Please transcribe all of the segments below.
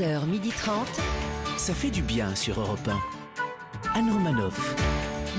11h30. Ça fait du bien sur Europe 1. Anne Romanoff.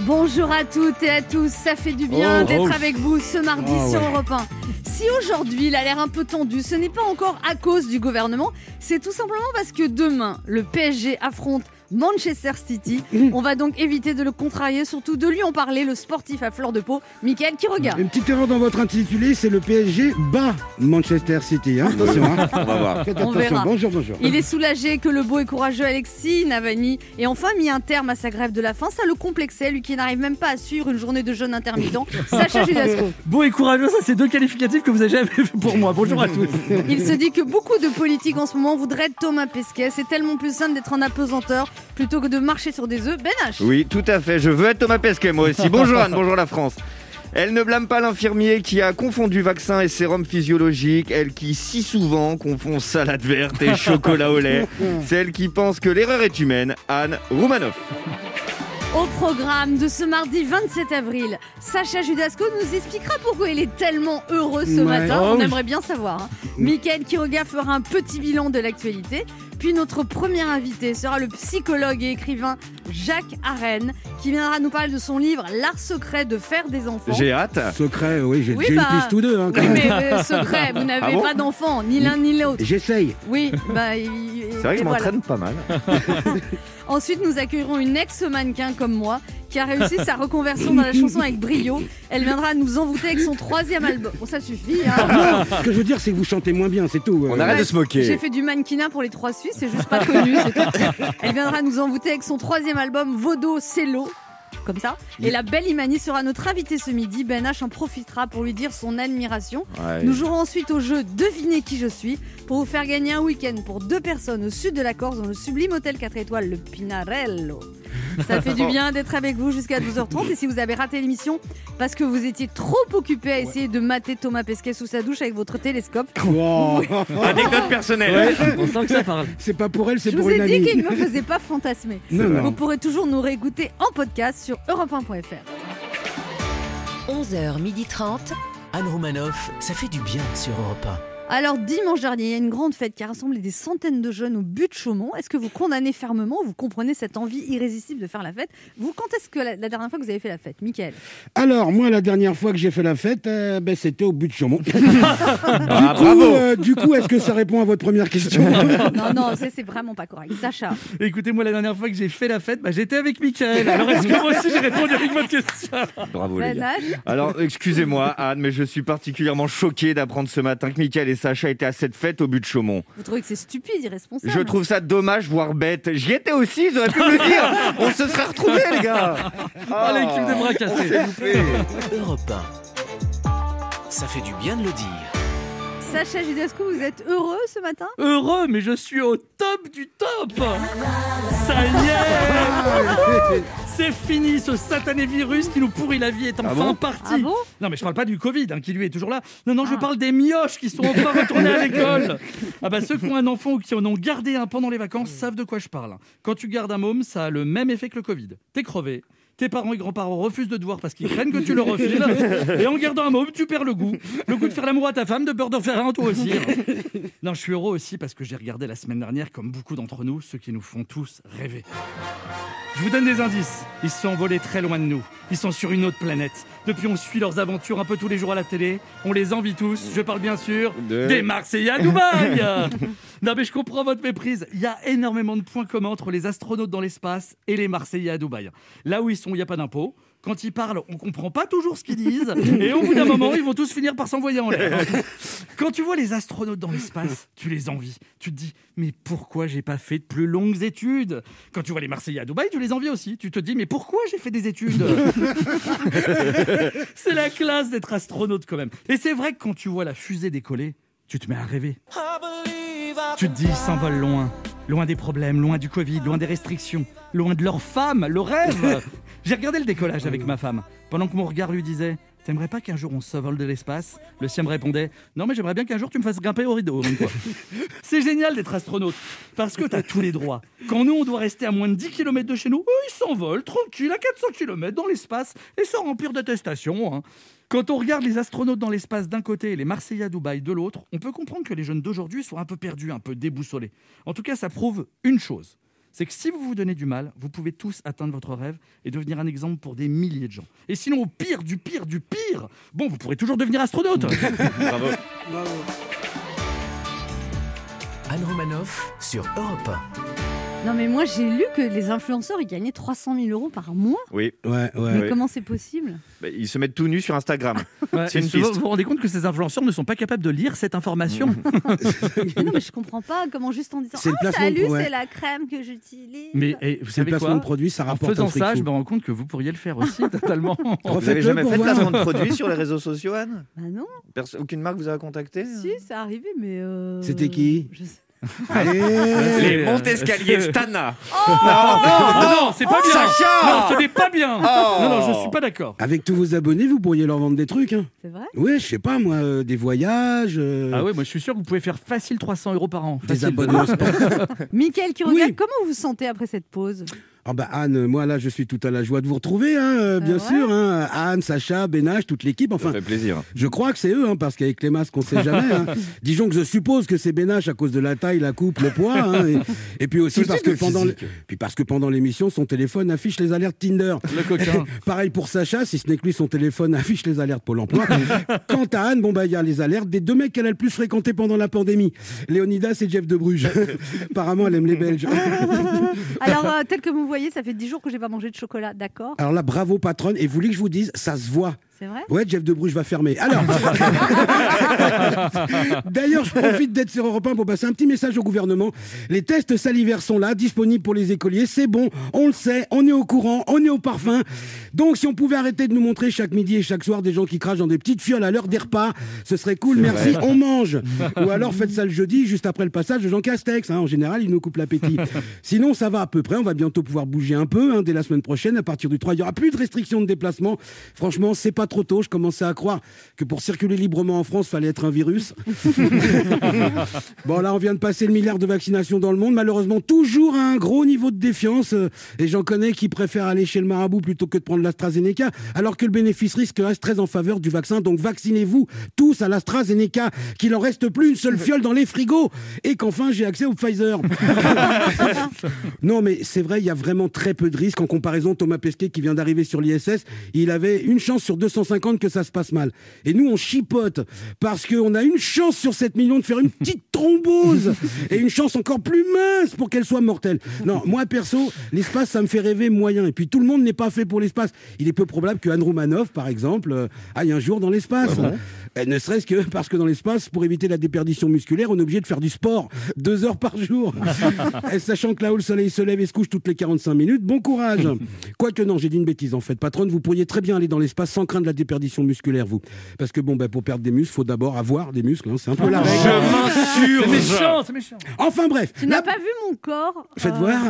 Bonjour à toutes et à tous, ça fait du bien Oh, d'être oh. avec vous ce mardi Ah, sur ouais. Europe 1. Si aujourd'hui il a l'air un peu tendu, ce n'est pas encore à cause du gouvernement, c'est tout simplement parce que demain, le PSG affronte Manchester City. On va donc éviter de le contrarier, surtout de lui en parler, le sportif à fleur de peau, Michael qui regarde. Une petite erreur dans votre intitulé, c'est le PSG bat Manchester City. hein. Attention, hein. On va voir. faites On attention. verra. Bonjour, bonjour. Il est soulagé que le beau et courageux Alexis Navani ait enfin mis un terme à sa grève de la faim. Ça le complexait, lui qui n'arrive même pas à suivre une journée de jeûne intermittent. Sacha Judasco. Beau et courageux, ça c'est deux qualificatifs que vous avez jamais fait pour moi. Bonjour à tous. Il se dit que beaucoup de politiques en ce moment voudraient être Thomas Pesquet. C'est tellement plus simple d'être en apesanteur plutôt que de marcher sur des œufs. Ben H. Oui, tout à fait. Je veux être Thomas Pesquet, moi aussi. Bonjour Anne, bonjour la France. Elle ne blâme pas l'infirmier qui a confondu vaccin et sérum physiologique, elle qui si souvent confond salade verte et chocolat au lait, celle qui pense que l'erreur est humaine, Anne Roumanoff. Au programme de ce mardi 27 avril, Sacha Judasco nous expliquera pourquoi il est tellement heureux ce Ouais. matin. Oh On aimerait bien savoir. hein. Michael Quiroga fera un petit bilan de l'actualité. Puis notre premier invité sera le psychologue et écrivain Jacques Arène, qui viendra nous parler de son livre L'art secret de faire des enfants. J'ai hâte. Secret, oui, j'ai Oui, j'ai bah, une piste ou deux. hein, quand Oui, même. mais euh, secret, vous n'avez Ah bon pas d'enfants, ni l'un ni l'autre. J'essaye. Oui, bah. il- C'est vrai que je voilà. m'entraîne pas mal. Ensuite, nous accueillerons une ex-mannequin comme moi qui a réussi sa reconversion dans la chanson avec brio. Elle viendra nous envoûter avec son troisième album. Bon, ça suffit. hein. Ce que je veux dire, c'est que vous chantez moins bien, c'est tout. On Euh, arrête de se moquer. J'ai fait du mannequinat pour les trois Suisses, c'est juste pas connu. c'est tout. Elle viendra nous envoûter avec son troisième album Vodo Cello. Comme ça. Et la belle Imani sera notre invitée ce midi. Ben H en profitera pour lui dire son admiration. Ouais. Nous jouerons ensuite au jeu Devinez qui je suis pour vous faire gagner un week-end pour deux personnes au sud de la Corse dans le sublime hôtel 4 étoiles, le Pinarello. Ça fait du bien d'être avec vous jusqu'à 12h30 et si vous avez raté l'émission parce que vous étiez trop occupé à essayer de mater Thomas Pesquet sous sa douche avec votre télescope, wow. Anecdote personnelle. On sent que ça parle. C'est pas pour elle, c'est je pour vous ai une dit qu'il ne me faisait pas fantasmer. Non, Vous pourrez toujours nous réécouter en podcast sur europe1.fr. 11h30. Anne Romanoff. Ça fait du bien sur Europe Alors, dimanche dernier, il y a une grande fête qui a rassemblé des centaines de jeunes au but de Chaumont. Est-ce que vous condamnez fermement ou vous comprenez cette envie irrésistible de faire la fête? Vous, quand est-ce que la, la dernière fois que vous avez fait la fête Michael? Alors, moi, la dernière fois que j'ai fait la fête, euh, ben, c'était au but de Chaumont. du, Ah, coup, euh, du coup, est-ce que ça répond à votre première question? Non, non, ça, c'est vraiment pas correct. Sacha, Écoutez, moi la dernière fois que j'ai fait la fête, bah, j'étais avec Mickaël. Alors est-ce que moi aussi j'ai répondu avec votre question? Bravo les Ben gars. H, Alors, excusez-moi, Anne, mais je suis particulièrement choqué d'apprendre ce matin que Mickaël et Sacha étaient à cette fête au but de Chaumont. vous trouvez que c'est stupide, irresponsable Je trouve ça dommage, voire bête. J'y étais aussi, ils auraient pu me le dire. On se serait retrouvés, les gars. Oh, l'équipe de bras cassés. 1. Europe 1. Ça fait du bien de le dire. Sacha Judasco, vous êtes heureux ce matin Heureux, mais je suis au top du top Ça y est C'est fini, ce satané virus qui nous pourrit la vie est enfin bon parti Ah bon Non mais je parle pas du Covid hein, qui lui est toujours là. Non non, je Ah. parle des mioches qui sont enfin retournés à l'école. Ah bah ceux qui ont un enfant ou qui en ont gardé un pendant les vacances savent de quoi je parle. Quand tu gardes un môme, ça a le même effet que le Covid. T'es crevé. Tes parents et grands-parents refusent de te voir parce qu'ils craignent que tu le refiles. Et en gardant un môme, tu perds le goût. Le goût de faire l'amour à ta femme, de peur d'en faire un toi aussi. Non, je suis heureux aussi parce que j'ai regardé la semaine dernière, comme beaucoup d'entre nous, ceux qui nous font tous rêver. Je vous donne des indices. Ils se sont envolés très loin de nous. Ils sont sur une autre planète. Depuis, on suit leurs aventures un peu tous les jours à la télé. On les envie tous. Je parle bien sûr De- des Marseillais à Dubaï. non, mais je comprends votre méprise. Il y a énormément de points communs entre les astronautes dans l'espace et les Marseillais à Dubaï. Là où ils sont, il n'y a pas d'impôt. Quand ils parlent, on comprend pas toujours ce qu'ils disent. Et au bout d'un moment, ils vont tous finir par s'envoyer en l'air. Quand tu vois les astronautes dans l'espace, tu les envies. Tu te dis, mais pourquoi j'ai pas fait de plus longues études? Quand tu vois les Marseillais à Dubaï, tu les envies aussi. Tu te dis, mais pourquoi j'ai fait des études? C'est la classe d'être astronaute quand même. Et c'est vrai que quand tu vois la fusée décoller, tu te mets à rêver. Tu te dis, ils s'envolent loin. Loin des problèmes, loin du Covid, loin des restrictions, loin de leur femme, le rêve. J'ai regardé le décollage avec ma femme. Pendant que mon regard lui disait T'aimerais pas qu'un jour on s'envole de l'espace? Le sien me répondait Non, mais j'aimerais bien qu'un jour tu me fasses grimper au rideau. C'est génial d'être astronaute parce que t'as tous les droits. Quand nous on doit rester à moins de 10 km de chez nous, eux ils s'envolent tranquille à 400 km dans l'espace et sans remplir d'attestation. hein. Quand on regarde les astronautes dans l'espace d'un côté et les Marseillais à Dubaï de l'autre, on peut comprendre que les jeunes d'aujourd'hui soient un peu perdus, un peu déboussolés. En tout cas, ça prouve une chose. C'est que si vous vous donnez du mal, vous pouvez tous atteindre votre rêve et devenir un exemple pour des milliers de gens. Et sinon, au pire, du pire, du pire, bon, vous pourrez toujours devenir astronaute. Bravo. Anne Romanoff sur Europe Non, mais moi, j'ai lu que les influenceurs, ils gagnaient 300 000 euros par mois. Oui, Ouais, ouais. Mais Oui. comment c'est possible? Bah, ils se mettent tout nus sur Instagram. Ouais, C'est et une souvent, piste. vous vous rendez compte que ces influenceurs ne sont pas capables de lire cette information. Mais Non, mais je comprends pas comment juste en disant C'est le Ah, placement de- salut, ouais. c'est la crème que j'utilise. Mais eh, vous C'est le savez placement quoi de produit, ça En rapporte faisant un fric ça, je me rends compte que vous pourriez le faire aussi totalement. Vous avez Refaites-le jamais fait de placement de produits sur les réseaux sociaux, Anne? Bah non, Perso- Aucune marque vous a contacté si, c'est arrivé, mais. euh, C'était qui? je sais- Allez Les Euh, Montescalier euh, Stana. non, non, c'est pas bien. Sacha Non, ce n'est pas bien. Oh. Non, non, je suis pas d'accord. Avec tous vos abonnés, vous pourriez leur vendre des trucs. Hein. C'est vrai? Ouais, je sais pas moi, euh, des voyages, euh, Ah oui, moi je suis sûr que vous pouvez faire facile 300 euros par an. des Facile. abonnements sport. Mickaël qui Oui. regarde, comment vous vous sentez après cette pause? Ah bah Anne, moi là je suis tout à la joie de vous retrouver, hein, euh, bien Ah ouais sûr. Hein. Anne, Sacha, Bénage, toute l'équipe. Ça Enfin, fait plaisir. je crois que c'est eux, hein, parce qu'avec les masques on sait jamais. Hein. Disons que je suppose que c'est Bénage à cause de la taille, la coupe, le poids. hein, et, et puis aussi Tout parce que, pendant le- puis parce que pendant l'émission, son téléphone affiche les alertes Tinder. Le coquin. Pareil pour Sacha, si ce n'est que lui, son téléphone affiche les alertes Pôle emploi. Quant à Anne, bon bah il y a les alertes des deux mecs qu'elle a le plus fréquenté pendant la pandémie, Léonidas et Jeff de Bruges. Apparemment, elle aime les Belges. Alors, euh, tel que vous voyez, ça fait 10 jours que j'ai pas mangé de chocolat, d'accord? Alors là, bravo patronne. Et vous voulez que je vous dise, ça se voit. C'est vrai? Ouais, Jeff de Bruges va fermer. Alors, d'ailleurs, je profite d'être sur Europe 1 pour passer un petit message au gouvernement. Les tests salivaires sont là, disponibles pour les écoliers. C'est bon, on le sait, on est au courant, on est au parfum. Donc, si on pouvait arrêter de nous montrer chaque midi et chaque soir des gens qui crachent dans des petites fioles à l'heure des repas, ce serait cool. Merci, on mange. Ou alors faites ça le jeudi, juste après le passage de Jean Castex. hein. En général, il nous coupe l'appétit. Sinon, ça va à peu près. On va bientôt pouvoir bouger un peu. hein. Dès la semaine prochaine, à partir du 3, il n'y aura plus de restrictions de déplacement. Franchement, c'est pas trop tôt. Je commençais à croire que pour circuler librement en France, fallait être un virus. bon, là, on vient de passer le milliard de vaccinations dans le monde. Malheureusement, toujours à un gros niveau de défiance. Et j'en connais qui préfèrent aller chez le marabout plutôt que de prendre l'AstraZeneca, alors que le bénéfice-risque reste très en faveur du vaccin. Donc, vaccinez-vous tous à l'AstraZeneca, qu'il en reste plus une seule fiole dans les frigos. Et qu'enfin, j'ai accès au Pfizer. Non, mais c'est vrai, il y a vraiment très peu de risques en comparaison. Thomas Pesquet, qui vient d'arriver sur l'ISS, il avait une chance sur 250 que ça se passe mal. Et nous, on chipote parce qu'on a une chance sur 7 millions de faire une petite thrombose et une chance encore plus mince pour qu'elle soit mortelle. Non, moi, perso, l'espace, ça me fait rêver moyen. Et puis, tout le monde n'est pas fait pour l'espace. Il est peu probable que Anne Romanoff, par exemple, euh, aille un jour dans l'espace. Euh, ne serait-ce que parce que dans l'espace, pour éviter la déperdition musculaire, on est obligé de faire du sport deux heures par jour. Et sachant que là où le soleil se lève et se couche toutes les 45 minutes, bon courage. Quoique non, j'ai dit une bêtise en fait. Patronne, vous pourriez très bien aller dans l'espace sans craindre la déperdition musculaire, vous. Parce que bon, bah, pour perdre des muscles, faut d'abord avoir des muscles. hein. C'est un peu la Je règle. C'est m'insurge. méchant, c'est méchant. Enfin bref. Tu n'as la- pas vu mon corps Faites euh, voir.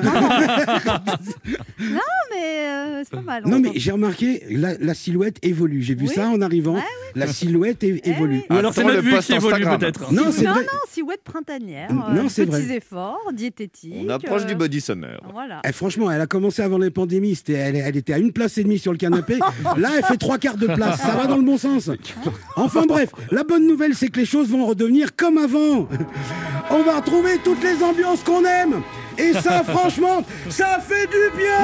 Non, mais euh, c'est pas mal. Non on mais j'ai remarqué, la, la silhouette évolue. J'ai vu Oui. ça en arrivant. Ouais, La silhouette é- Eh évolue. oui. Ou alors c'est Attends, notre vue qui évolue peut-être. Non, c'est non, non, silhouette printanière. Non, euh, c'est petits vrai. efforts, diététiques. On approche euh, du body summer. Voilà. Eh, franchement, elle a commencé avant les pandémies. Elle était à une place et demie sur le canapé. Là, elle fait trois quarts de place. Ça va dans le bon sens. Enfin bref, la bonne nouvelle, c'est que les choses vont redevenir comme avant. On va retrouver toutes les ambiances qu'on aime. Et ça, franchement, ça fait du bien.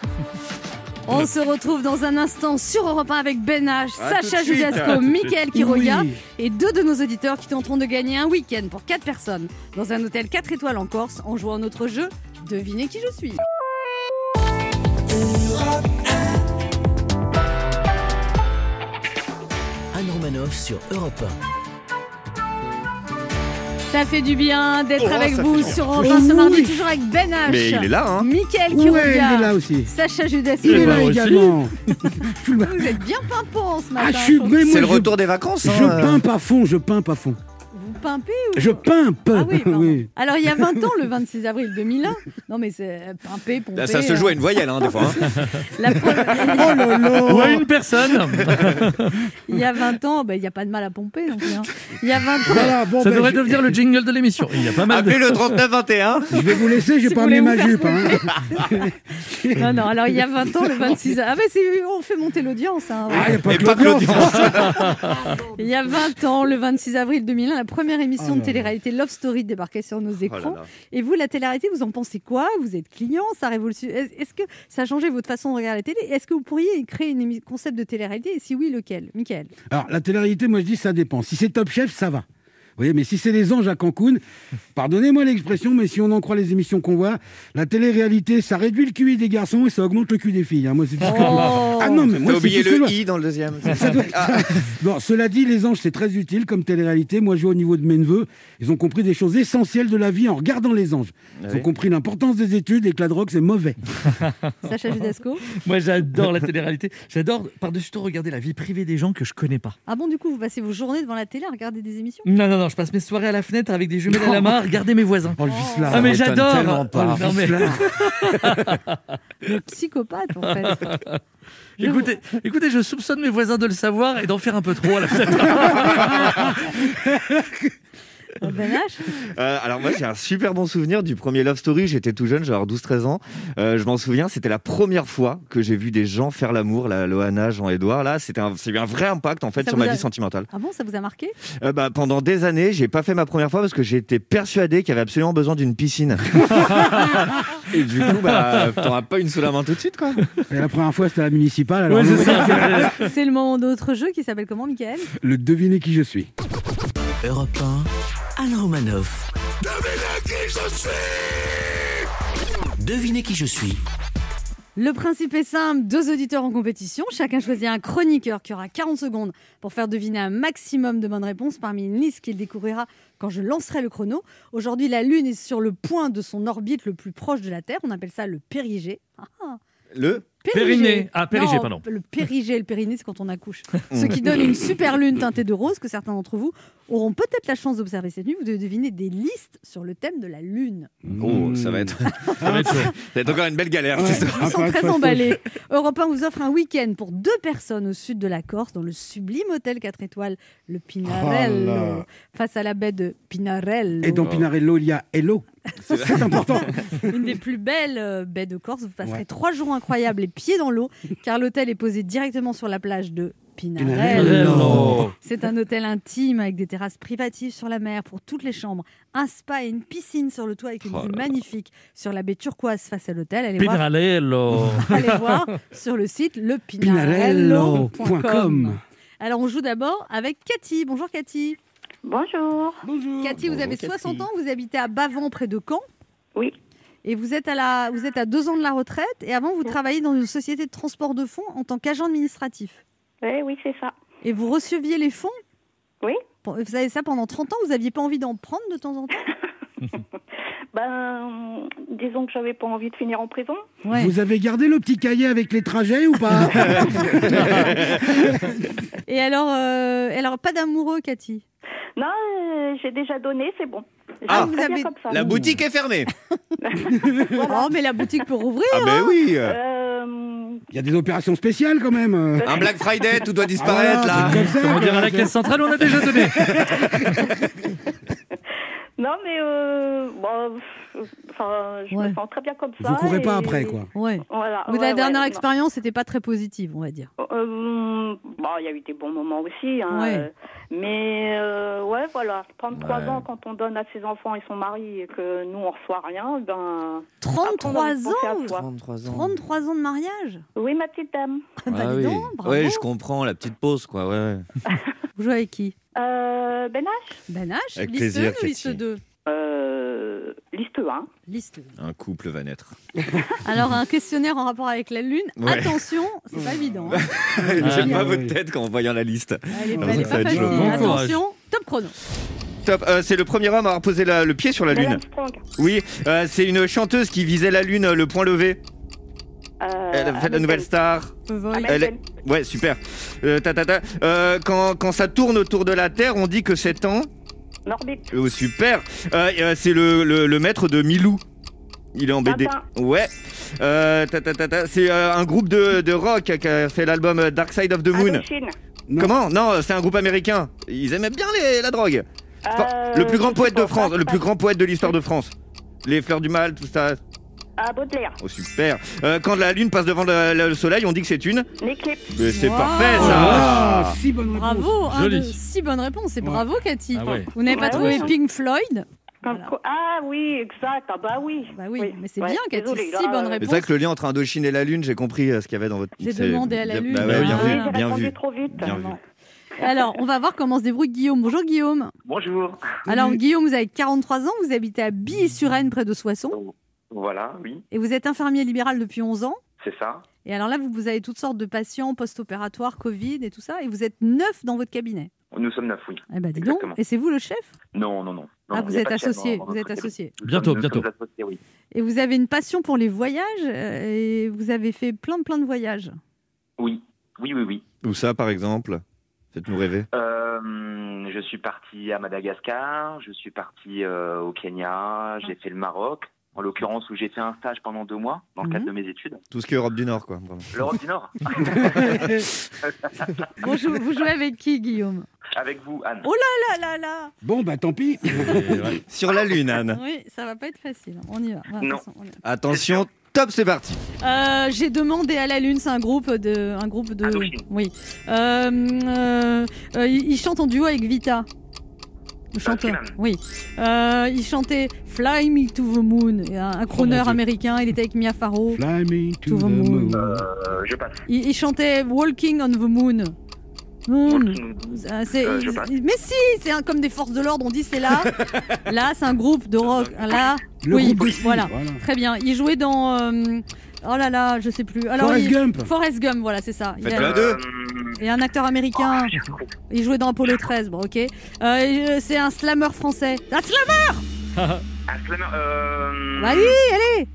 On se retrouve dans un instant sur Europe 1 avec Ben H, À Sacha Judasco, Mickaël Oui. regarde et deux de nos auditeurs qui tenteront de gagner un week-end pour quatre personnes dans un hôtel 4 étoiles en Corse en jouant à notre jeu Devinez qui je suis. Anne Romanoff sur Europe Ça fait du bien d'être Oh, avec vous sur 1 ce mardi, oui. toujours avec Ben H. Mais il est là, hein Mickaël qui Ouais, il est là aussi. Sacha Judasco. Il est ben là aussi. également. Vous êtes bien pimpant ce matin. Ah, je je moi, C'est le je- retour des vacances. Je hein. pimpe à fond, je pimpe à fond. Pimpez ou... Je pimpe. Ah oui. Oui. Alors, il y a 20 ans, le 26 avril 2001. Non, mais c'est pimpé, pompé. Là, ça se joue à euh, une voyelle, hein, des fois. hein. la première- Oh. Ou à une personne. Il y a 20 ans, bah, il n'y a pas de mal à pomper plus. hein. Il y a 20 ans. Voilà, bon, Ça ben, devrait je- devenir le jingle de l'émission. Il y a pas mal de... Appelez le 3921. je vais vous laisser, j'ai Si pas amené ma jupe. Hein. Non, non, alors il y a 20 ans, le 26 Ah, mais c'est- on fait monter l'audience. hein, ouais. Ah, y a pas que pas que l'audience. Il y a 20 ans, le 26 avril 2001, la première émission Oh de télé-réalité Love Story débarquait sur nos Oh là écrans. là. Et vous, la télé-réalité, vous en pensez quoi? Vous êtes client, ça révolutionne. Est- Est-ce que ça a changé votre façon de regarder la télé? Est-ce que vous pourriez créer un concept de télé-réalité? Et si oui, lequel? Michael Alors, la télé-réalité, moi, je dis, ça dépend. Si c'est Top Chef, ça va. Vous voyez, mais si c'est les anges à Cancun, pardonnez-moi l'expression, mais si on en croit les émissions qu'on voit, la télé-réalité, ça réduit le QI des garçons et ça augmente le QI des filles. hein. Moi, c'est tout ce que- Oh Ah non, mais moi, oublié que le vois. i dans le deuxième. Ça doit être- Bon, cela dit, les anges, c'est très utile comme télé-réalité. Moi, je vais au niveau de mes neveux. Ils ont compris des choses essentielles de la vie en regardant les anges. Ils Oui. ont compris l'importance des études et que la drogue, c'est mauvais. Sacha Judasco Moi, j'adore la télé-réalité. J'adore, par-dessus tout, regarder la vie privée des gens que je connais pas. Ah bon, du coup, vous passez vos journées devant la télé à regarder des émissions? Non, non, non, je passe mes soirées à la fenêtre avec des jumelles à la main, à regarder mes voisins. Oh, le vicelard. Ah, mais j'adore. Oh, le Non, mais- vicelard. Le psychopathe, en fait. Je- Écoutez, écoutez, je soupçonne mes voisins de le savoir et d'en faire un peu trop à la fenêtre. Euh, alors moi j'ai un super bon souvenir du premier Love Story, j'étais tout jeune, j'avais 12-13 ans. Euh, je m'en souviens, c'était la première fois que j'ai vu des gens faire l'amour, la Loana, Jean-Edouard. Là, c'était un, c'est eu un vrai impact en fait Ça sur ma a- vie sentimentale. Ah bon, ça vous a marqué? Euh, bah, pendant des années, j'ai pas fait ma première fois parce que j'étais persuadé qu'il y avait absolument besoin d'une piscine. Et du coup, bah, t'auras pas une sous la main tout de suite quoi. Et la première fois, c'était à la municipale. Alors Ouais, nous, c'est ça. C'est le moment d'autre jeu qui s'appelle comment, Michael? Le devinez qui je suis. Europe 1, Alain Romanoff. Devinez qui je suis. Le principe est simple, deux auditeurs en compétition, chacun choisit un chroniqueur qui aura 40 secondes pour faire deviner un maximum de bonnes réponses parmi une liste qu'il découvrira quand je lancerai le chrono. Aujourd'hui, la Lune est sur le point de son orbite le plus proche de la Terre, on appelle ça le périgée. Ah, ah. Le Périnée. Ah, périgée, Non, pardon. Le périgée et le périnée, c'est quand on accouche. Ce qui donne une super lune teintée de rose que certains d'entre vous auront peut-être la chance d'observer cette nuit. Vous devez deviner des listes sur le thème de la Lune. Oh, ça va être, Ça va être ça va être encore une belle galère. Ouais. histoire. Ils sont très emballés. Europe 1 vous offre un week-end pour deux personnes au sud de la Corse, dans le sublime hôtel 4 étoiles, le Pinarello, Oh face à la baie de Pinarello. Et dans Pinarello, il y a Hello. C'est important. Une des plus belles euh, baies de Corse. Vous passerez Ouais. trois jours incroyables, les pieds dans l'eau, car l'hôtel est posé directement sur la plage de Pinarello. C'est un hôtel intime avec des terrasses privatives sur la mer pour toutes les chambres, un spa et une piscine sur le toit avec une Oh vue magnifique sur la baie turquoise face à l'hôtel. Allez voir Pinarello. allez voir sur le site lepinarello.com. Pinarello.com. Alors on joue d'abord avec Cathy. Bonjour Cathy. Bonjour. Bonjour. Cathy, vous Bonjour, avez Cathy. 60 ans, vous habitez à Bavant près de Caen. Oui. Et vous êtes à la, vous êtes à deux ans de la retraite. Et avant, vous travaillez dans une société de transport de fonds en tant qu'agent administratif. Oui, oui, c'est ça. Et vous receviez les fonds? Oui. Vous avez ça pendant 30 ans. Vous n'aviez pas envie d'en prendre de temps en temps? Ben, disons que j'avais pas envie de finir en prison. Ouais. Vous avez gardé le petit cahier avec les trajets ou pas Et alors, euh, alors pas d'amoureux, Cathy? Non, euh, j'ai déjà donné, c'est bon. Ah, vous avez- comme ça. La boutique est fermée. Oh, mais la boutique peut rouvrir. Ah ben oui. Euh, Il y a des opérations spéciales quand même. Un Black Friday, tout doit disparaître Ah, là. voilà, comme ça, On dirait à la caisse centrale, on a déjà donné. Non, mais euh, bon, enfin, je Ouais. me sens très bien comme ça. Vous courez pas et- après quoi. Ouais. Voilà. Ou ouais, la dernière ouais, expérience n'était pas très positive, on va dire. non. Euh, bon, il y a eu des bons moments aussi. Hein, Ouais. euh, mais euh, ouais, voilà. 33 Ouais. ans, quand on donne à ses enfants et son mari et que nous, on reçoit rien, ben. 33 après, on a envie de penser à ans soi. 33 ans. 33 ans de mariage Oui, ma petite dame. Bah, Ah dis oui. donc, bravo. Ouais, je comprends la petite pause quoi. Ouais. Vous jouez avec qui? Euh, ben H Ben H, Avec liste plaisir, 1 ou liste Cathy. 2 euh, Liste 1. Liste 2. Un couple va naître. Alors, un questionnaire en rapport avec la Lune. Ouais. Attention, c'est pas évident. hein. J'aime Ah, pas oui. votre tête quand en voyant la liste. Elle est, elle pas facile. Bon. Attention, top chrono. Top. Euh, c'est le premier homme à avoir posé la- le pied sur la lune. Oui. euh, c'est une chanteuse qui visait la lune, le point levé. Euh, Elle a fait la nouvelle star. Elle. Ouais, super. Euh, ta, ta, ta. Euh, quand, quand ça tourne autour de la Terre, on dit que c'est en. Norbit. Oh, super. Euh, euh, c'est le, le- le maître de Milou. Il est en BD. Tintin. Ouais. Euh, ta, ta, ta, ta. C'est euh, un groupe de, de rock qui a fait l'album Dark Side of the Moon. Indochine. Non. Comment? Non, c'est un groupe américain. Ils aimaient bien les- la drogue. Enfin, le plus grand poète de France, le plus grand poète de l'histoire de France. Les fleurs du mal, tout ça. Ah, Baudelaire. Oh super. Euh, quand la lune passe devant le, le soleil, on dit que c'est une. L'éclipse. Mais c'est Wow. parfait ça. Ah, si bonne réponse. Bravo, un Joli. de six bonnes réponses. Et Ouais. bravo, Cathy. Ah ouais. Vous n'avez pas Ouais, trouvé ouais. Pink Floyd Comme Voilà. quoi- Ah oui, exact. Ah bah oui. Bah oui, mais c'est Ouais, bien, Cathy. désolée, Six là, bonnes euh, réponses. c'est vrai que le lien entre Indochine et la lune, j'ai compris euh, ce qu'il y avait dans votre. J'ai c'est- demandé à la lune. Bah ouais, bien Ah, vu, j'ai bien répondu vu. trop vite. Bien vu. Alors, on va voir comment se débrouille Guillaume. Bonjour Guillaume. Bonjour. Alors Guillaume, vous avez 43 ans, vous habitez à Billy-sur-Aisne, près de Soissons, Voilà, oui, et vous êtes infirmier libéral depuis 11 ans. c'est ça. Et alors là, vous, vous avez toutes sortes de patients post-opératoires, Covid et tout ça, et vous êtes neuf dans votre cabinet. Nous sommes neuf, oui. Eh ben dis donc, et c'est vous le chef? Non, non, non. Non, Ah, vous êtes associé, vous êtes associé. Bientôt, bientôt. associés, oui. Et vous avez une passion pour les voyages, euh, et vous avez fait plein plein de voyages. Oui, oui, oui, oui. Où ça, par exemple? Faites-nous rêver. Euh, je suis parti à Madagascar, je suis parti euh, au Kenya, j'ai fait le Maroc, en l'occurrence où j'ai fait un stage pendant deux mois dans le cadre Mhm. de mes études. Tout ce qui est Europe du Nord, quoi. L'Europe du Nord, Bon, je- vous jouez avec qui, Guillaume? Avec vous, Anne. Oh là là là Bon, bah tant pis. Ouais. Sur la lune, Anne. Oui, ça va pas être facile. On y va. Non. façon, on y va. Attention, top, c'est parti. Euh, J'ai demandé à la Lune, c'est un groupe de, un groupe de, Indochine. oui. Euh, euh, euh, il chante en duo avec Vita. Le chanteur. Oui. Euh, il chantait Fly Me to the Moon, un, crooner américain. Il était avec Mia Farrow. Fly me to To the the moon. moon. Euh, je passe. Il, il chantait Walking on the Moon. Moon. Euh, c'est- Euh, je passe. mais si, c'est un- comme des forces de l'ordre. On dit c'est là. là, c'est un groupe de rock. Là, Le oui, ski, voilà. Très bien. Il jouait dans. Oh là là, je sais plus. Alors, Forrest il- Gump. Forrest Gump, voilà, c'est ça. Il y a- deux. Et un acteur américain. oh. Il jouait dans Apollo 13. Bon, ok. Euh, euh, c'est un slammer français. Un slammer Un slammer, euh, Allez, allez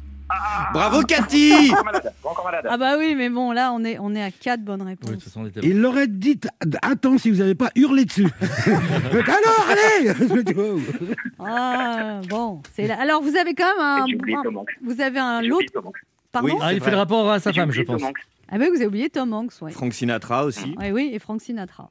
Bravo, Cathy Encore malade, encore malade. Ah bah oui, mais bon, là, on est, on est à 4 bonnes réponses. façon, Il l'aurait dit attends si vous n'avez pas hurlé dessus. Alors, allez Ah, bon. c'est là. Alors, vous avez quand même un. Vous avez un lot. Pardon Oui. Ah, il fait le rapport à sa femme, je pense. Ah bah, vous avez oublié Tom Hanks, ouais. Frank Sinatra aussi. Ouais, oui, et Frank Sinatra.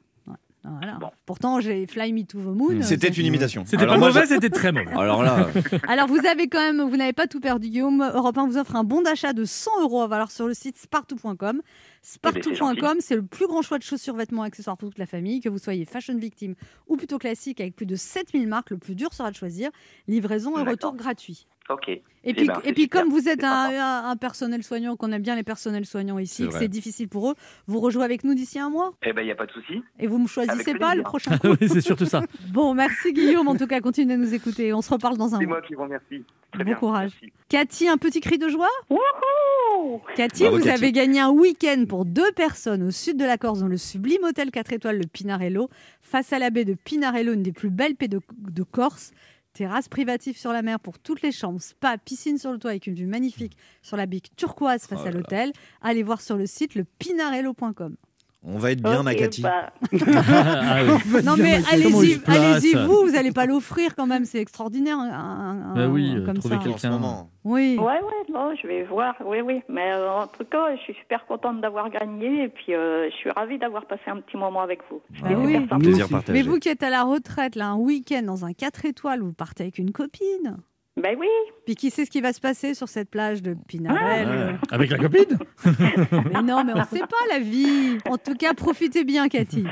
Voilà. Bon. Pourtant, j'ai Fly Me to the Moon. C'était euh, une imitation. C'était Alors pas mauvais, c'était très mauvais. Alors là, Alors, vous avez quand même, vous n'avez pas tout perdu, Guillaume. Europe 1 vous offre un bon d'achat de 100 euros à valoir sur le site spartou.com. Spartou.com, c'est le plus grand choix de chaussures, vêtements, accessoires pour toute la famille. Que vous soyez fashion victime ou plutôt classique avec plus de 7000 marques, le plus dur sera de choisir. Livraison et retour gratuit. Ok. Et Eh puis, ben, et c'est puis comme vous êtes C'est un, sympa. un- un personnel soignant, qu'on aime bien les personnels soignants ici, C'est que c'est difficile pour eux, vous rejouez avec nous d'ici un mois? Eh ben, il n'y a pas de souci. et vous me choisissez Avec pas le prochain coup? oui, c'est surtout ça. Bon, merci Guillaume. En tout cas, continuez à nous écouter. On se reparle dans un C'est mois. moi qui vous remercie. Très Bon bien. courage. Merci. Cathy, un petit cri de joie? Wouhou Cathy, Bravo, vous Cathy. avez gagné un week-end pour deux personnes au sud de la Corse dans le sublime hôtel 4 étoiles, le Pinarello, face à la baie de Pinarello, une des plus belles baies de, de Corse. Terrasse privative sur la mer pour toutes les chambres, spa, piscine sur le toit avec une vue magnifique sur la bique turquoise face Oh à là là. l'hôtel. Allez voir sur le site le pinarello.com. on va être bien, ma Ok, Cathy. bah, Ah oui. Non mais allez-y, allez-y vous, vous n'allez pas l'offrir quand même, c'est extraordinaire. un- un- Bah oui, un- comme trouver ça. quelqu'un. En ce moment. Oui. ouais, ouais, non, je vais voir. Oui, oui. Mais euh, en tout cas, je suis super contente d'avoir gagné et puis euh, je suis ravie d'avoir passé un petit moment avec vous. Bah oui. Plaisir partagé. Mais vous qui êtes à la retraite, là, un week-end dans un 4 étoiles, vous partez avec une copine. Ben oui. Puis qui sait ce qui va se passer sur cette plage de Pinarel? Ouais. Avec la copine? Mais non, mais on ne sait pas la vie. En tout cas, profitez bien, Cathy.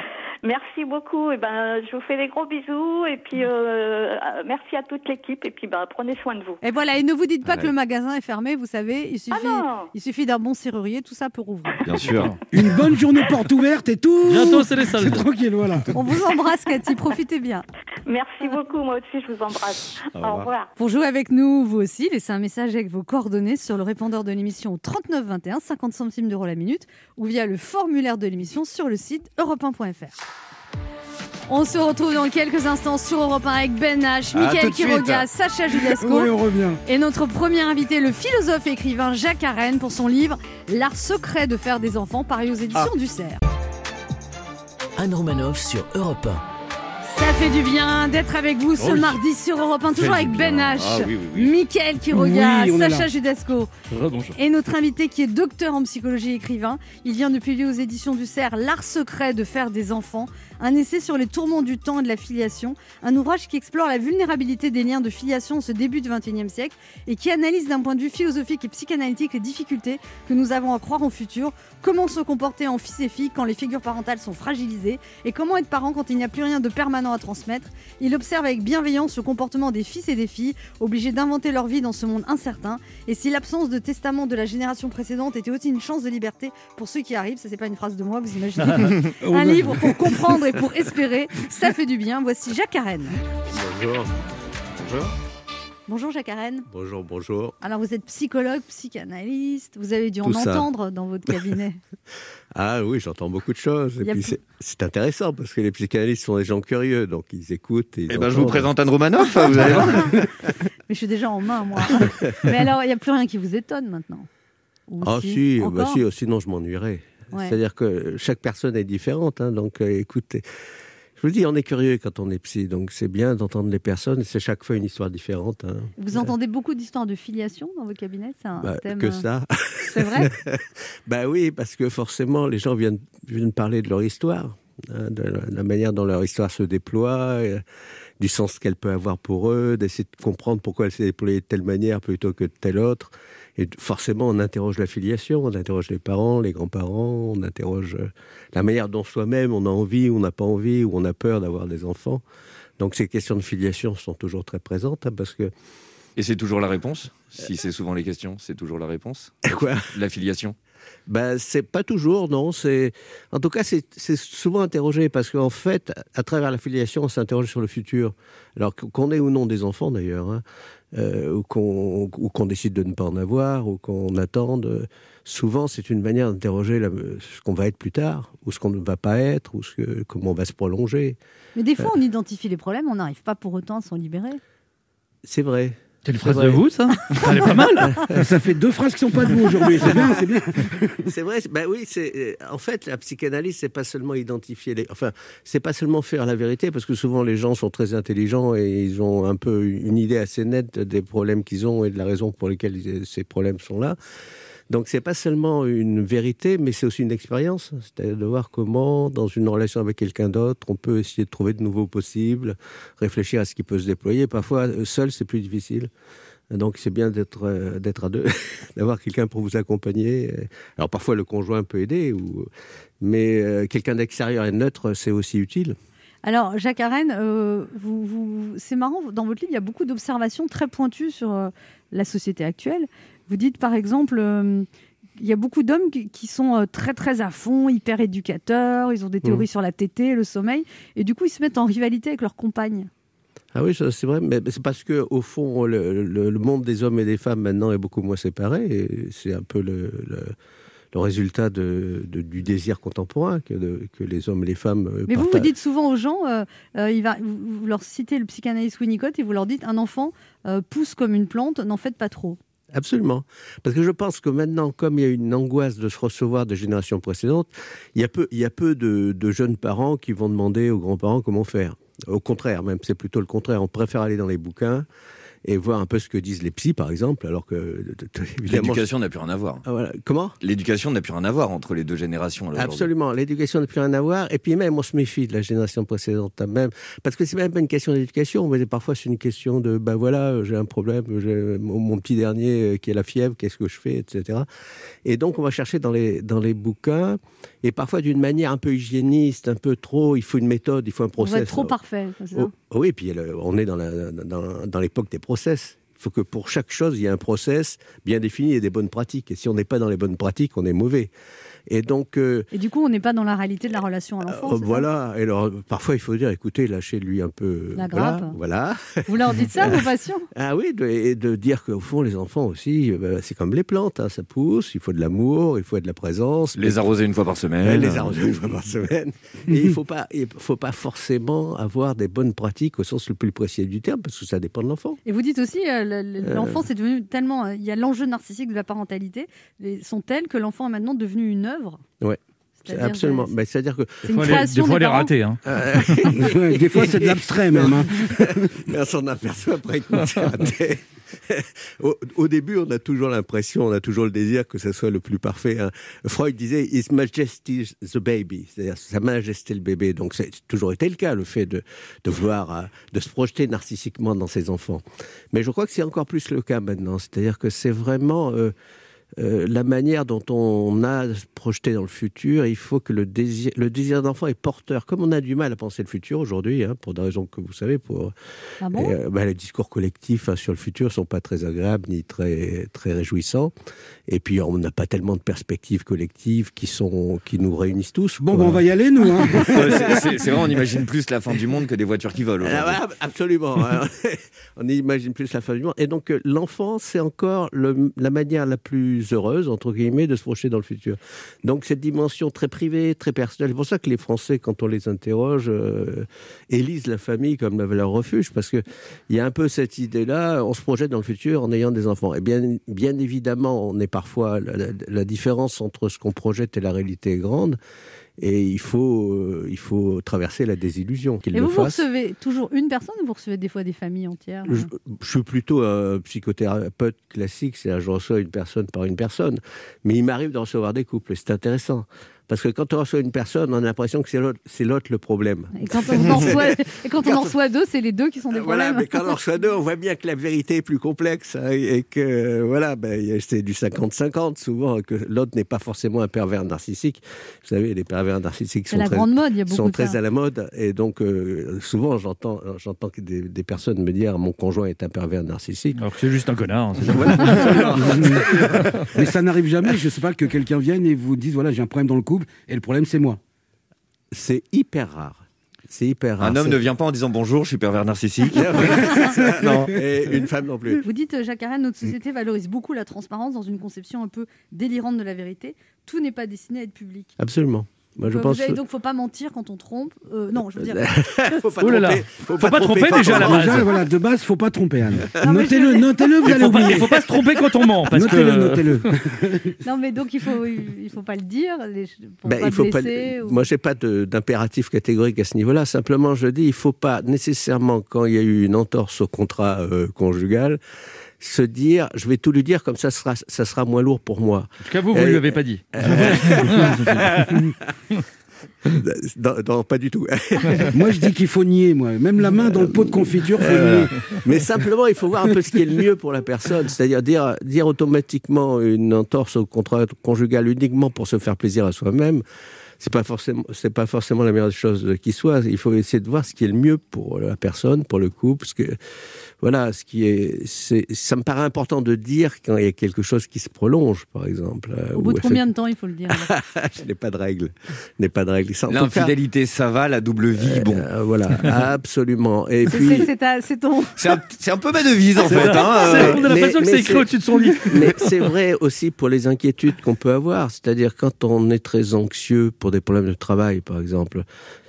Merci beaucoup. Et ben, je vous fais des gros bisous et puis euh, euh, merci à toute l'équipe et puis ben, prenez soin de vous. Et voilà, et ne vous dites pas Ouais. que le magasin est fermé, vous savez, il Ah suffit, non il suffit d'un bon serrurier, tout ça peut rouvrir. Bien sûr. Une bonne journée porte ouverte et tout. Bientôt, c'est les C'est soldes. tranquille, voilà. On vous embrasse, Cathy, profitez bien. Merci beaucoup. Moi aussi, je vous embrasse. Au Au revoir. Pour jouer avec nous, vous aussi, laissez un message avec vos coordonnées sur le répondeur de l'émission au 39 21, 50 centimes d'euros la minute, ou via le formulaire de l'émission sur le site europe1.fr. On se retrouve dans quelques instants sur Europe 1 avec Ben H, suite. Quiroga, Sacha Judasco Oui, on revient. et notre premier invité, le philosophe et écrivain Jacques Arène, pour son livre L'art secret de faire des enfants, paru aux éditions du Cerf. Anne Romanoff sur Europe Ça fait du bien d'être avec vous ce Oh oui. mardi sur Europe 1, toujours avec Ben. H, Ah oui. Mickaël Quiroga, Sacha. Judasco et notre invité qui est docteur en psychologie et écrivain. Il vient de publier aux éditions du CERF L'art secret de faire des enfants, un essai sur les tourments du temps et de la filiation, un ouvrage qui explore la vulnérabilité des liens de filiation en ce début du XXIe siècle et qui analyse d'un point de vue philosophique et psychanalytique les difficultés que nous avons à croire au futur, comment se comporter en fils et filles quand les figures parentales sont fragilisées et comment être parent quand il n'y a plus rien de permanent à transmettre. Il observe avec bienveillance le comportement des fils et des filles, obligés d'inventer leur vie dans ce monde incertain. Et si l'absence de testament de la génération précédente était aussi une chance de liberté pour ceux qui arrivent, ça c'est pas une phrase de moi, vous imaginez Un livre pour comprendre et pour espérer, ça fait du bien. Voici Jacques Arène. Bonjour. Bonjour. Bonjour Jacques Arène. Bonjour, bonjour. Alors vous êtes psychologue, psychanalyste, vous avez dû en Tout ça. entendre dans votre cabinet. Ah oui, j'entends beaucoup de choses. Et puis plus- c'est- intéressant parce que les psychanalystes sont des gens curieux, donc ils écoutent. Et Eh ben, je vous présente Anne Romanoff, vous allez voir. Mais je suis déjà en main, moi. Mais alors, il n'y a plus rien qui vous étonne maintenant? Ou Ah si, bah si, oh, sinon je m'ennuierais. Ouais. C'est-à-dire que chaque personne est différente, hein, donc euh, écoutez. Je vous dis, on est curieux quand on est psy, donc c'est bien d'entendre les personnes. C'est chaque fois une histoire différente. hein. Vous entendez beaucoup d'histoires de filiation dans votre cabinet C'est un Bah, thème. que euh, ça. C'est vrai? Bah oui, parce que forcément, les gens viennent, viennent parler de leur histoire, hein, de la, la manière dont leur histoire se déploie, euh, du sens qu'elle peut avoir pour eux, d'essayer de comprendre pourquoi elle s'est déployée de telle manière plutôt que de telle autre. Et forcément, on interroge la filiation, on interroge les parents, les grands-parents, on interroge euh, la manière dont soi-même on a envie ou on n'a pas envie ou on a peur d'avoir des enfants. Donc ces questions de filiation sont toujours très présentes hein, parce que Et c'est toujours la réponse? Si c'est souvent les questions, c'est toujours la réponse? Quoi? La filiation? Ben, c'est pas toujours, non. C'est, en tout cas, c'est souvent interrogé parce qu'en fait, à travers la filiation, on s'interroge sur le futur. Alors qu- qu'on ait ou non des enfants, d'ailleurs, hein, euh, ou qu'on décide de ne pas en avoir, ou qu'on attende. euh, Souvent, c'est une manière d'interroger ce qu'on va être plus tard, ou ce qu'on ne va pas être, ou ce que, comment on va se prolonger. Mais des fois, on identifie les problèmes, on n'arrive pas pour autant à s'en libérer. C'est vrai. C'est une phrase de vous, ça Elle est pas mal. Ça fait deux phrases qui sont pas de vous aujourd'hui. C'est bien, c'est bien. C'est vrai. Ben oui, c'est euh, en fait la psychanalyse, c'est pas seulement identifier les, enfin, c'est pas seulement faire la vérité, parce que souvent les gens sont très intelligents et ils ont un peu une idée assez nette des problèmes qu'ils ont et de la raison pour lesquelles ils- ces problèmes sont là. Donc c'est pas seulement une vérité, mais c'est aussi une expérience, c'est-à-dire de voir comment, dans une relation avec quelqu'un d'autre, on peut essayer de trouver de nouveaux possibles, réfléchir à ce qui peut se déployer. Parfois, seul, c'est plus difficile. Donc c'est bien d'être euh, d'être à deux, d'avoir quelqu'un pour vous accompagner. Alors parfois le conjoint peut aider, mais euh, quelqu'un d'extérieur et neutre, c'est aussi utile. Alors, Jacques Arène, euh, c'est marrant, dans votre livre, il y a beaucoup d'observations très pointues sur la société actuelle. Vous dites, par exemple, euh, il y a beaucoup d'hommes qui, qui sont euh, très, très à fond, hyper éducateurs, ils ont des théories sur la tétée, le sommeil, et du coup, ils se mettent en rivalité avec leurs compagnes. Ah oui, c'est vrai, mais c'est parce que au fond, le, le- le monde des hommes et des femmes maintenant est beaucoup moins séparé. Et c'est un peu le, résultat de, de- du désir contemporain que, de- que les hommes et les femmes. euh, Mais vous, vous dites souvent aux gens, euh, euh, il va, vous, vous leur citez le psychanalyste Winnicott et vous leur dites, un enfant euh, pousse comme une plante, n'en faites pas trop. Absolument. Parce que je pense que maintenant, comme il y a une angoisse de se recevoir de générations précédentes, il y a peu, de, de jeunes parents qui vont demander aux grands-parents comment faire. Au contraire, même, c'est plutôt le contraire. On préfère aller dans les bouquins et voir un peu ce que disent les psys, par exemple, alors que, évidemment... L'éducation n'a plus rien à voir. Ah, voilà. Comment? L'éducation n'a plus rien à voir entre les deux générations. là. Absolument, l'éducation n'a plus rien à voir. Et puis même, on se méfie de la génération précédente, même parce que c'est même pas une question d'éducation, mais parfois c'est une question de, ben voilà, j'ai un problème, j'ai mon, petit dernier euh, qui a la fièvre, qu'est-ce que je fais, etc. Et donc on va chercher dans les dans les bouquins, et parfois d'une manière un peu hygiéniste, un peu trop. Il faut une méthode, il faut un On process. va être trop parfait. ça? Oh, oui, puis le- on est dans la- dans, dans l'époque des process. Il faut que pour chaque chose, il y ait un process bien défini et des bonnes pratiques. Et si on n'est pas dans les bonnes pratiques, on est mauvais. Et donc, euh, Et du coup, on n'est pas dans la réalité de la relation à l'enfant. euh, voilà. Et alors, parfois, il faut dire, écoutez, lâchez-lui un peu. La voilà, grappe. Voilà. Vous leur dites ça, vos patients? Ah oui, de, et de dire qu'au fond, les enfants aussi, euh, bah, c'est comme les plantes, hein, ça pousse. Il faut de l'amour, il faut de la présence. Les arroser une fois par semaine. les arroser une fois par semaine. Et il ne faut, pas- il faut pas forcément avoir des bonnes pratiques au sens le plus précis du terme, parce que ça dépend de l'enfant. Et vous dites aussi, euh, le- le- l'enfant, c'est devenu tellement. euh, Il y a l'enjeu narcissique de la parentalité, sont tels que l'enfant est maintenant devenu une œuvre. Ouais. C'est-à-dire, Absolument. c'est- Mais c'est-à-dire que C'est une Des fois, création des fois, ratée. Hein. euh, Ouais, des fois, c'est de l'abstrait même. hein. Mais on s'en aperçoit après coup. c'est raté. au, au début, on a toujours l'impression, on a toujours le désir que ça soit le plus parfait. hein. Freud disait His Majesty the baby, c'est-à-dire Sa Majesté le bébé. Donc, c'est toujours été le cas, le fait de, de vouloir, euh, de se projeter narcissiquement dans ses enfants. Mais je crois que c'est encore plus le cas maintenant. C'est-à-dire que c'est vraiment. euh, euh, la manière dont on a projeté dans le futur, il faut que le désir, le désir d'enfant est porteur. Comme on a du mal à penser le futur aujourd'hui, hein, pour des raisons que vous savez, pour Ah bon? euh, bah, les discours collectifs hein, sur le futur sont pas très agréables ni très très réjouissants. Et puis on n'a pas tellement de perspectives collectives qui sont qui nous réunissent tous. Bon, ben, on va y aller, nous. hein. C'est- vrai, on imagine plus la fin du monde que des voitures qui volent. Ah, absolument. hein. on imagine plus la fin du monde. Et donc euh, l'enfant, c'est encore le- la manière la plus heureuse entre guillemets de se projeter dans le futur. Donc cette dimension très privée, très personnelle. C'est pour ça que les Français, quand on les interroge, euh, élisent la famille comme la valeur refuge, parce que il y a un peu cette idée-là. On se projette dans le futur en ayant des enfants. Et bien, bien évidemment, on est parfois la différence entre ce qu'on projette et la réalité est grande. Et il faut, euh, il faut traverser la désillusion. Et le vous, vous recevez toujours une personne ou vous recevez des fois des familles entières Je, je suis plutôt un psychothérapeute classique, c'est-à-dire je reçois une personne par une personne. Mais il m'arrive de recevoir des couples, et c'est intéressant. Parce que quand on reçoit une personne, on a l'impression que c'est l'autre, le problème. Et quand on en reçoit, et quand on en reçoit deux, c'est les deux qui sont des Voilà, problèmes. mais quand on reçoit deux, on voit bien que la vérité est plus complexe hein, et que voilà, ben, c'est du 50-50 souvent, que l'autre n'est pas forcément un pervers narcissique. Vous savez, les pervers narcissiques sont la très, grande mode, il y a beaucoup sont très à la mode et donc euh, souvent j'entends j'entends que des, des personnes me dire mon conjoint est un pervers narcissique. Alors que c'est juste un connard. hein. Mais ça n'arrive jamais, je sais pas, que quelqu'un vienne et vous dise voilà, j'ai un problème dans le couple et le problème, c'est moi. C'est hyper rare. C'est hyper rare. Un homme ne vient pas en disant bonjour, je suis pervers narcissique. non, et une femme non plus. Vous dites, euh, Jacques Arène, notre société valorise beaucoup la transparence dans une conception un peu délirante de la vérité. Tout n'est pas destiné à être public. Absolument. Moi, je Euh, pense. Vous avez donc faut pas mentir quand on trompe. Euh, non, je veux dire. faut pas Oh là là. tromper. Faut pas tromper déjà, là. ment. base. Déjà, voilà, de base, faut pas tromper Anne. Notez-le, je- notez-le, vous Il allez faut, pas, oublier. il faut pas se tromper quand on ment. Notez-le, que... notez-le. non, mais donc il faut, il faut pas le dire pour Ben, pas il faut pas. ou- Moi, j'ai pas d'impératif catégorique à ce niveau-là. Simplement, je dis, il faut pas nécessairement, quand il y a eu une entorse au contrat euh, conjugal, se dire, je vais tout lui dire comme ça sera, ça sera moins lourd pour moi. En tout cas, vous, vous Euh, lui avez pas dit. Non, non, pas du tout. Moi, je dis qu'il faut nier, moi. Même la main dans le pot de confiture, faut Euh, nier. Mais simplement, il faut voir un peu ce qui est le mieux pour la personne. C'est-à-dire dire, dire automatiquement une entorse au contrat conjugal uniquement pour se faire plaisir à soi-même. C'est pas forcément, c'est pas forcément la meilleure chose qui soit. Il faut essayer de voir ce qui est le mieux pour la personne, pour le couple. Parce que, voilà, ce qui est, c'est, ça me paraît important de dire quand il y a quelque chose qui se prolonge, par exemple. euh, Au bout ou de combien de temps il faut le dire je n'ai pas de règle. N'ai pas de règle. L'infidélité, ça va, la double vie, bon. euh, voilà, absolument. Et C'est- puis, c'est- ton. C'est un, un peu ma devise, en fait. hein, C'est- euh. on a l'impression que c'est écrit au-dessus de son lit. Mais c'est vrai aussi pour les inquiétudes qu'on peut avoir. C'est-à-dire quand on est très anxieux pour des problèmes de travail, par exemple,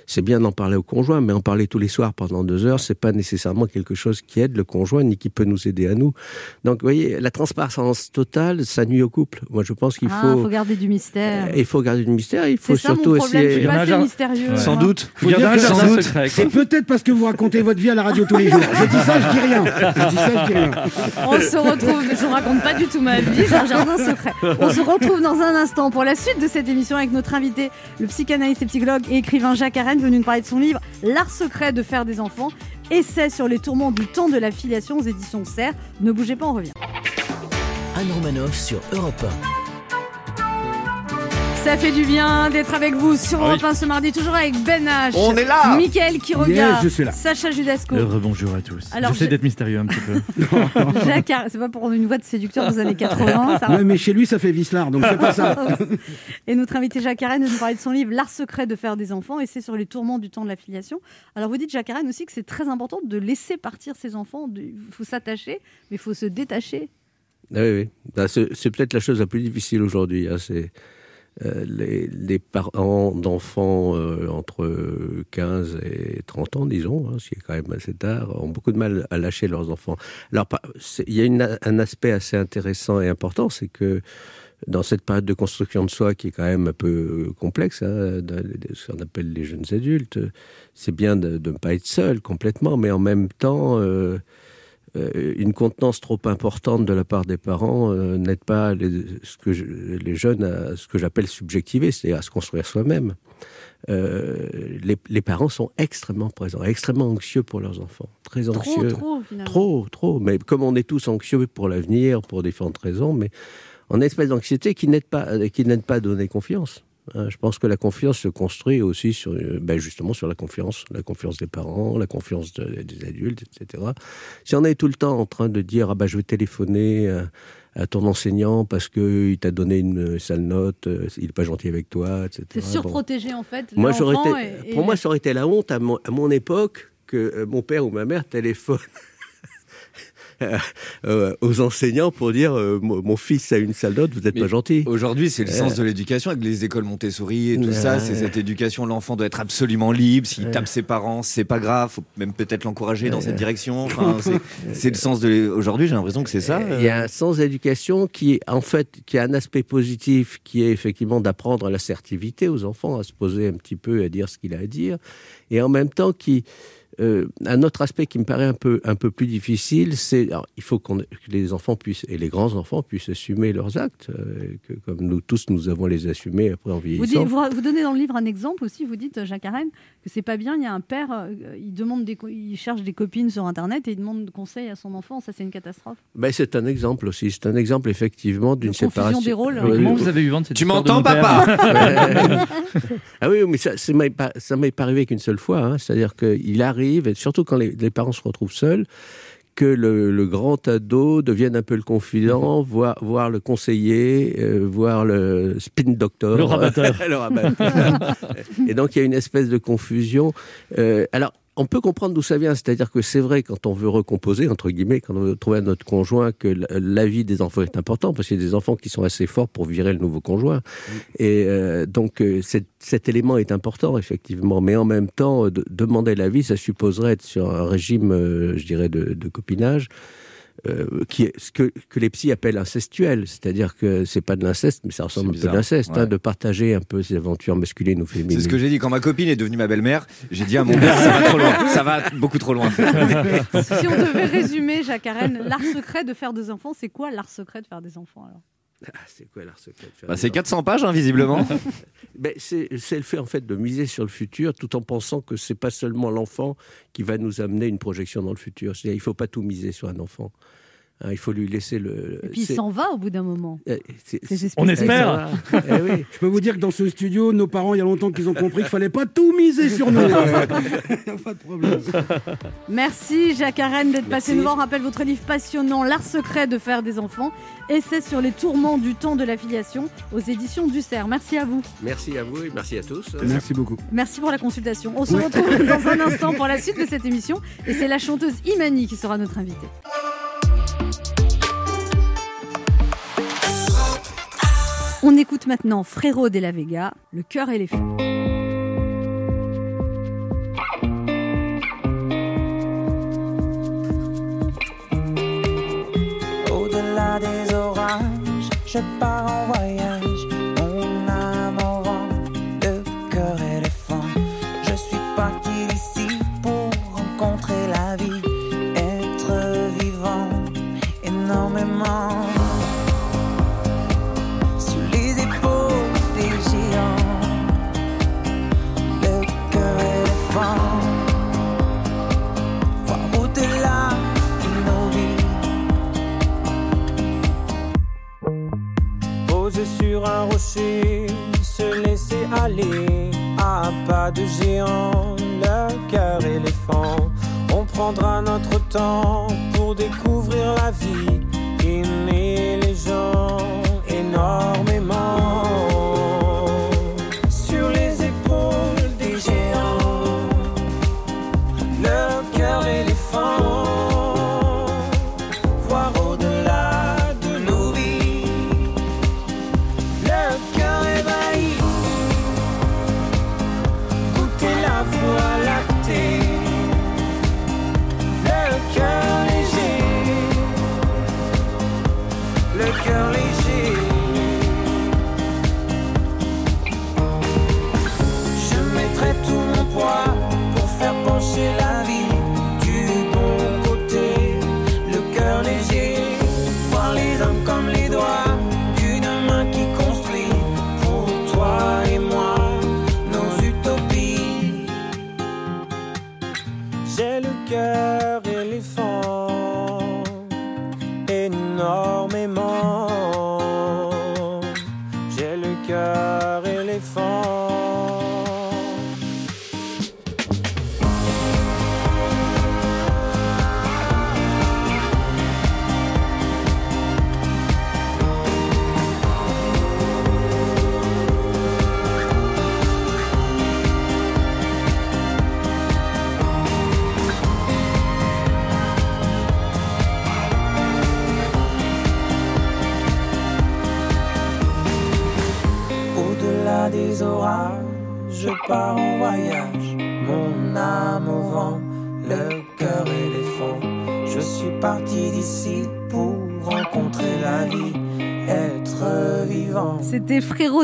c'est bien d'en parler au conjoint, mais en parler tous les soirs pendant deux heures, c'est pas nécessairement quelque chose qui aide le conjoint ni qui peut nous aider à nous. Donc, vous voyez, la transparence totale, ça nuit au couple. Moi, je pense qu'il Ah, faut, faut garder du mystère. euh, il faut garder du mystère. Il faut C'est ça mon surtout. Je essayer. suis pas Il y en a mystérieux. Ouais. Sans doute. Faut Garder dire un sans doute, secret. C'est peut-être parce que vous racontez votre vie à la radio tous les jours. Je dis ça, je dis rien. Je dis ça, je dis rien. On se retrouve, je vous raconte pas du tout ma vie, j'ai un jardin secret. On se retrouve dans un instant pour la suite de cette émission avec notre invité, le psychanalyste et psychologue et écrivain Jacques Arène, venu nous parler de son livre L'art secret de faire des enfants, essai sur les tourments du temps de la filiation aux éditions Serre. Ne bougez pas, on revient. Anne Romanoff sur Europe Ça fait du bien d'être avec vous sur Ah oui. Europe 1 ce mardi, toujours avec Ben H, On est là Mickaël qui Yes, regarde, je suis là. Sacha Judasco, Rebonjour à tous. Alors, J'essaie je- d'être mystérieux un petit peu. Jacques c'est pas pour une voix de séducteur des années 80, ça Ouais, mais chez lui, ça fait Vislar, donc c'est pas ça. Et notre invité Jacques Arène nous parlait de son livre L'art secret de faire des enfants et c'est sur les tourments du temps de la filiation. Alors vous dites Jacques Arène aussi que c'est très important de laisser partir ses enfants, il faut s'attacher, mais il faut se détacher. Ah Oui, oui. Ben, c'est peut-être la chose la plus difficile aujourd'hui. hein, C'est euh, les, les parents d'enfants euh, entre 15 et 30 ans, disons, hein, ce qui est quand même assez tard, ont beaucoup de mal à lâcher leurs enfants. Alors, il y a un aspect assez intéressant et important, c'est que dans cette période de construction de soi qui est quand même un peu complexe, hein, ce qu'on appelle les jeunes adultes, c'est bien de ne pas être seul complètement, mais en même temps, euh, euh, une contenance trop importante de la part des parents euh, n'aide pas les, ce que je- les jeunes à ce que j'appelle subjectiver, c'est-à-dire à se construire soi-même. Euh, les, les parents sont extrêmement présents, extrêmement anxieux pour leurs enfants, très anxieux. trop, finalement. Trop, trop. Mais comme on est tous anxieux pour l'avenir, pour différentes raisons, mais une espèce d'anxiété qui n'aide pas, euh, qui n'aide pas à donner confiance. Hein, Je pense que la confiance se construit aussi sur, euh, ben justement sur la confiance, la confiance des parents, la confiance de- des adultes, etc. Si on est tout le temps en train de dire ah ben je vais téléphoner à, à ton enseignant parce que il t'a donné une sale note, euh, il est pas gentil avec toi, etc. C'est Bon. surprotéger en fait. Moi, j'aurais été, et- pour moi, ça aurait été la honte à mon, à mon époque que euh, mon père ou ma mère téléphone euh, aux enseignants pour dire euh, mon fils a une sale note, vous n'êtes pas gentil. Aujourd'hui, c'est le Euh. sens de l'éducation avec les écoles Montessori et tout ça. C'est cette éducation. L'enfant doit être absolument libre. S'il tape ses parents, c'est pas grave. Faut même peut-être l'encourager dans cette direction. Enfin, c'est- le sens de. Aujourd'hui, j'ai l'impression que c'est ça. Il y a un sens d'éducation qui, en fait, qui a un aspect positif, qui est effectivement d'apprendre l'assertivité aux enfants, à se poser un petit peu, à dire ce qu'il a à dire, et en même temps qui, euh, un autre aspect qui me paraît un peu, un peu plus difficile, c'est il faut qu'on- que les enfants puissent et les grands enfants puissent assumer leurs actes, euh, que comme nous tous nous avons les assumer après en Vous, vieillissant. dites- vous, vous donnez dans le livre un exemple aussi, vous dites, Jacques Arène, que c'est pas bien, il y a un père, euh, il, demande des, il cherche des copines sur Internet et il demande conseil à son enfant, ça c'est une catastrophe. Ben, c'est un exemple aussi. C'est un exemple effectivement d'une De séparation. des rôles. Comment vous avez eu vent de cette Tu m'entends, papa? Ah oui, mais ça, ça m'est pas, ça m'est pas arrivé qu'une seule fois. hein. C'est-à-dire qu'il arrive, et surtout quand les, les parents se retrouvent seuls, que le, le grand ado devienne un peu le confident, voire, voire le conseiller, euh, voire le spin doctor. Le rabatteur. Le rabatteur. et donc il y a une espèce de confusion. Euh, alors, on peut comprendre d'où ça vient, c'est-à-dire que c'est vrai quand on veut recomposer, entre guillemets, quand on veut trouver un autre conjoint, que l'avis des enfants est important, parce qu'il y a des enfants qui sont assez forts pour virer le nouveau conjoint. Et euh, donc euh, cet, cet élément est important, effectivement. Mais en même temps, de- demander l'avis, ça supposerait être sur un régime, euh, je dirais, de, de copinage. Euh, qui est ce que, que les psys appellent incestuel, c'est-à-dire que c'est pas de l'inceste, mais ça ressemble un peu de l'inceste, hein, de partager un peu ses aventures masculines ou féminines. C'est ce que j'ai dit quand ma copine est devenue ma belle-mère. J'ai dit à mon père, ça va trop loin. Ça va beaucoup trop loin. si on devait résumer, Jacques Arène, l'art secret de faire des enfants, c'est quoi l'art secret de faire des enfants alors? Ah, c'est quoi l'art secret Bah, c'est enfants 400 pages, hein, visiblement. C'est le fait en fait de miser sur le futur tout en pensant que c'est pas seulement l'enfant qui va nous amener une projection dans le futur. Il faut pas tout miser sur un enfant. Hein, il faut lui laisser le. Et puis il s'en va au bout d'un moment. euh, On espère. Eh oui. Je peux vous dire que dans ce studio, nos parents, il y a longtemps qu'ils ont compris qu'il fallait pas tout miser sur nous. pas de problème. Merci Jacques Arène d'être passé nous voir. On rappelle votre livre passionnant, L'art secret de faire des enfants. Essai sur les tourments du temps de l'affiliation aux éditions du Cerf. Merci à vous. Merci à vous et merci à tous. Merci beaucoup. Merci pour la consultation. On se retrouve dans un instant pour la suite de cette émission. Et c'est la chanteuse Imani qui sera notre invitée. On écoute maintenant Frérot de la Vega, Le cœur et les fous. Au-delà des orages, je pars en voyage. Se laisser aller à pas de géant, le cœur éléphant. On prendra notre temps pour découvrir la vie, aimer les gens énormément.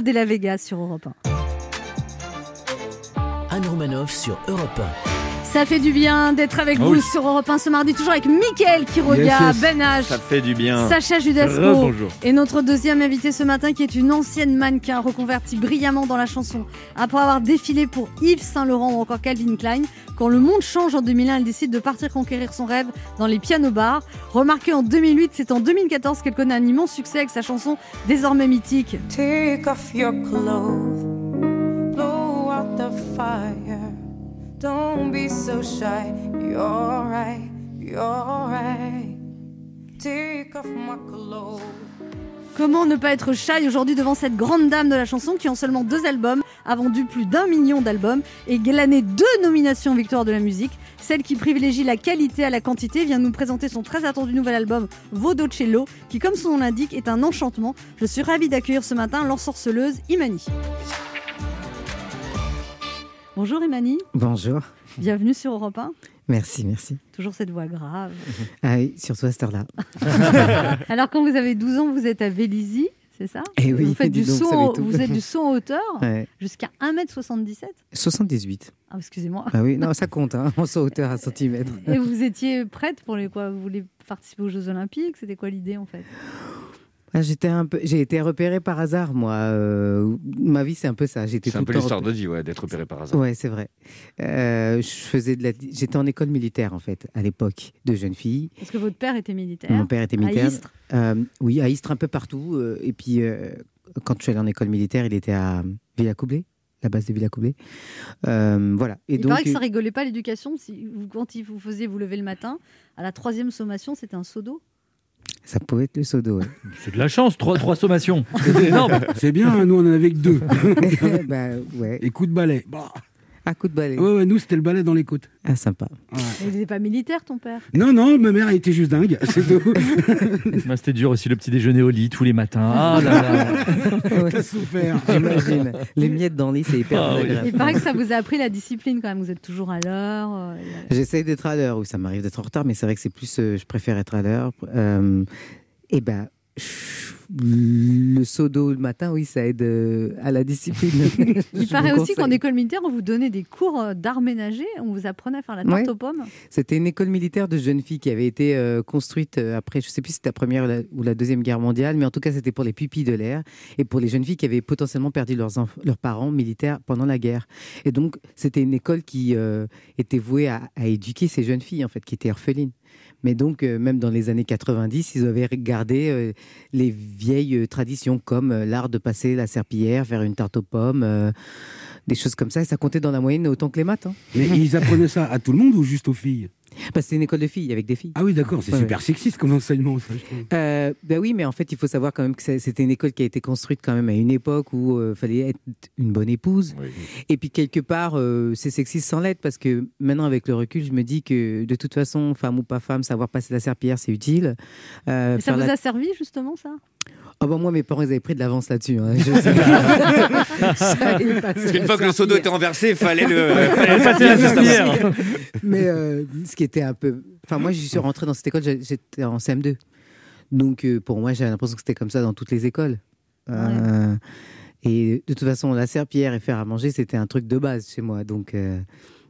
De la Vega sur Europe 1. Sur Europe Ça fait du bien d'être avec Oh vous oui. sur Europe 1 ce mardi, toujours avec Mickaël Quiroga, Yes, yes. Ben H, Ça fait du bien. Sacha Judasco et notre deuxième invité ce matin qui est une ancienne mannequin reconvertie brillamment dans la chanson. Après avoir défilé pour Yves Saint Laurent ou encore Calvin Klein, quand le monde change en 2001, elle décide de partir conquérir son rêve dans les pianos bars. Remarqué en 2008, c'est en 2014 qu'elle connaît un immense succès avec sa chanson désormais mythique. Take off your clothes, Don't be so shy, you're right, you're right. Take off my clothes. Comment ne pas être shy aujourd'hui devant cette grande dame de la chanson qui en seulement deux albums a vendu plus d'un million d'albums et glané deux nominations victoire de la musique. Celle qui privilégie la qualité à la quantité vient nous présenter son très attendu nouvel album Vodocello qui comme son nom l'indique est un enchantement. Je suis ravie d'accueillir ce matin l'ensorceleuse Imani. Bonjour Imani, Bonjour. bienvenue sur Europe 1. Merci, merci. Toujours cette voix grave. Ah oui, surtout à cette heure-là. Alors quand vous avez 12 ans, vous êtes à Vélizy, c'est ça? Eh oui, vous faites du donc, son, vous êtes du son en hauteur Ouais. jusqu'à 1m77 78. Ah, excusez-moi. Ah oui, non, ça compte, hein, en saut hauteur à centimètre. Et vous étiez prête pour les quoi? Vous voulez participer aux Jeux Olympiques? C'était quoi l'idée en fait? Ah, J'étais un peu, j'ai été repéré par hasard, moi. euh, ma vie, c'est un peu ça. J'étais C'est un peu l'histoire de vie, ouais, d'être opéré par hasard. Ouais, c'est vrai. Euh, je faisais de la... J'étais en école militaire, en fait, à l'époque, de jeune fille. Parce que votre père était militaire? Mon père était à militaire. Istres? Euh, oui, à Istres, un peu partout. euh, et puis, euh, quand je suis allé en école militaire, il était à Villacoublay, la base de Villacoublay. Euh, voilà. Et Il donc, paraît que ça rigolait pas l'éducation. Si vous, quand il vous faisiez vous lever le matin, à la troisième sommation, c'était un seau d'eau? Ça pouvait être le seau d'eau. ouais. C'est de la chance, trois, trois sommations. C'est énorme. C'est bien, nous on en avait que deux. bah, ouais. Et coup de balai. Bah. À coup de balai. Ouais, ouais, nous c'était le balai dans les côtes. Ah, sympa. Mais il n'était pas militaire, ton père? Non, non, ma mère elle était juste dingue, c'est tout. Moi, C'était dur aussi le petit déjeuner au lit tous les matins. Ah là là. T'as souffert. J'imagine. Les miettes dans le lit, c'est hyper Ah oui. Il paraît que ça vous a appris la discipline quand même. Vous êtes toujours à l'heure. euh, J'essaye d'être à l'heure, ou ça m'arrive d'être en retard, mais c'est vrai que c'est plus, euh, je préfère être à l'heure. Euh, et ben, je- le seau d'eau le matin, oui, ça aide euh, à la discipline. Il paraît aussi qu'en école militaire, on vous donnait des cours euh, d'art ménager. On vous apprenait à faire la tarte Ouais. aux pommes. C'était une école militaire de jeunes filles qui avait été euh, construite après, je sais plus si c'était la première ou la, ou la deuxième guerre mondiale, mais en tout cas c'était pour les pupilles de l'air et pour les jeunes filles qui avaient potentiellement perdu leurs, parents militaires pendant la guerre. Et donc c'était une école qui euh, était vouée à, à éduquer ces jeunes filles en fait, qui étaient orphelines. Mais donc, euh, même dans les années 90, ils avaient gardé euh, les vieilles euh, traditions comme l'art de passer la serpillière, faire une tarte aux pommes, des choses comme ça. Et ça comptait dans la moyenne autant que les maths. hein. Mais ils apprenaient ça à tout le monde ou juste aux filles? Parce que c'est une école de filles avec des filles. Ah oui, d'accord, c'est Ouais, super sexiste comme enseignement, ça, je trouve. Euh, ben oui, mais en fait, il faut savoir quand même que c'était une école qui a été construite quand même à une époque où il fallait être une bonne épouse. Et puis quelque part, euh, c'est sexiste sans l'être parce que maintenant, avec le recul, je me dis que de toute façon, femme ou pas femme, savoir passer la serpillière, c'est utile. Euh, Et ça vous la- a servi justement ça? Ah bah, moi, mes parents, ils avaient pris de l'avance là-dessus. hein. Je sais pas. J'avais passé Parce qu'une fois que le seau d'eau était renversé, il fallait le. Fallait passer la serpillière. Mais euh, ce qui était un peu. Enfin, moi, j'y suis rentré dans cette école, j'étais en CM2. Donc, euh, pour moi, j'avais l'impression que c'était comme ça dans toutes les écoles. Euh, Et de toute façon, la serpillière et faire à manger, c'était un truc de base chez moi. Donc, euh,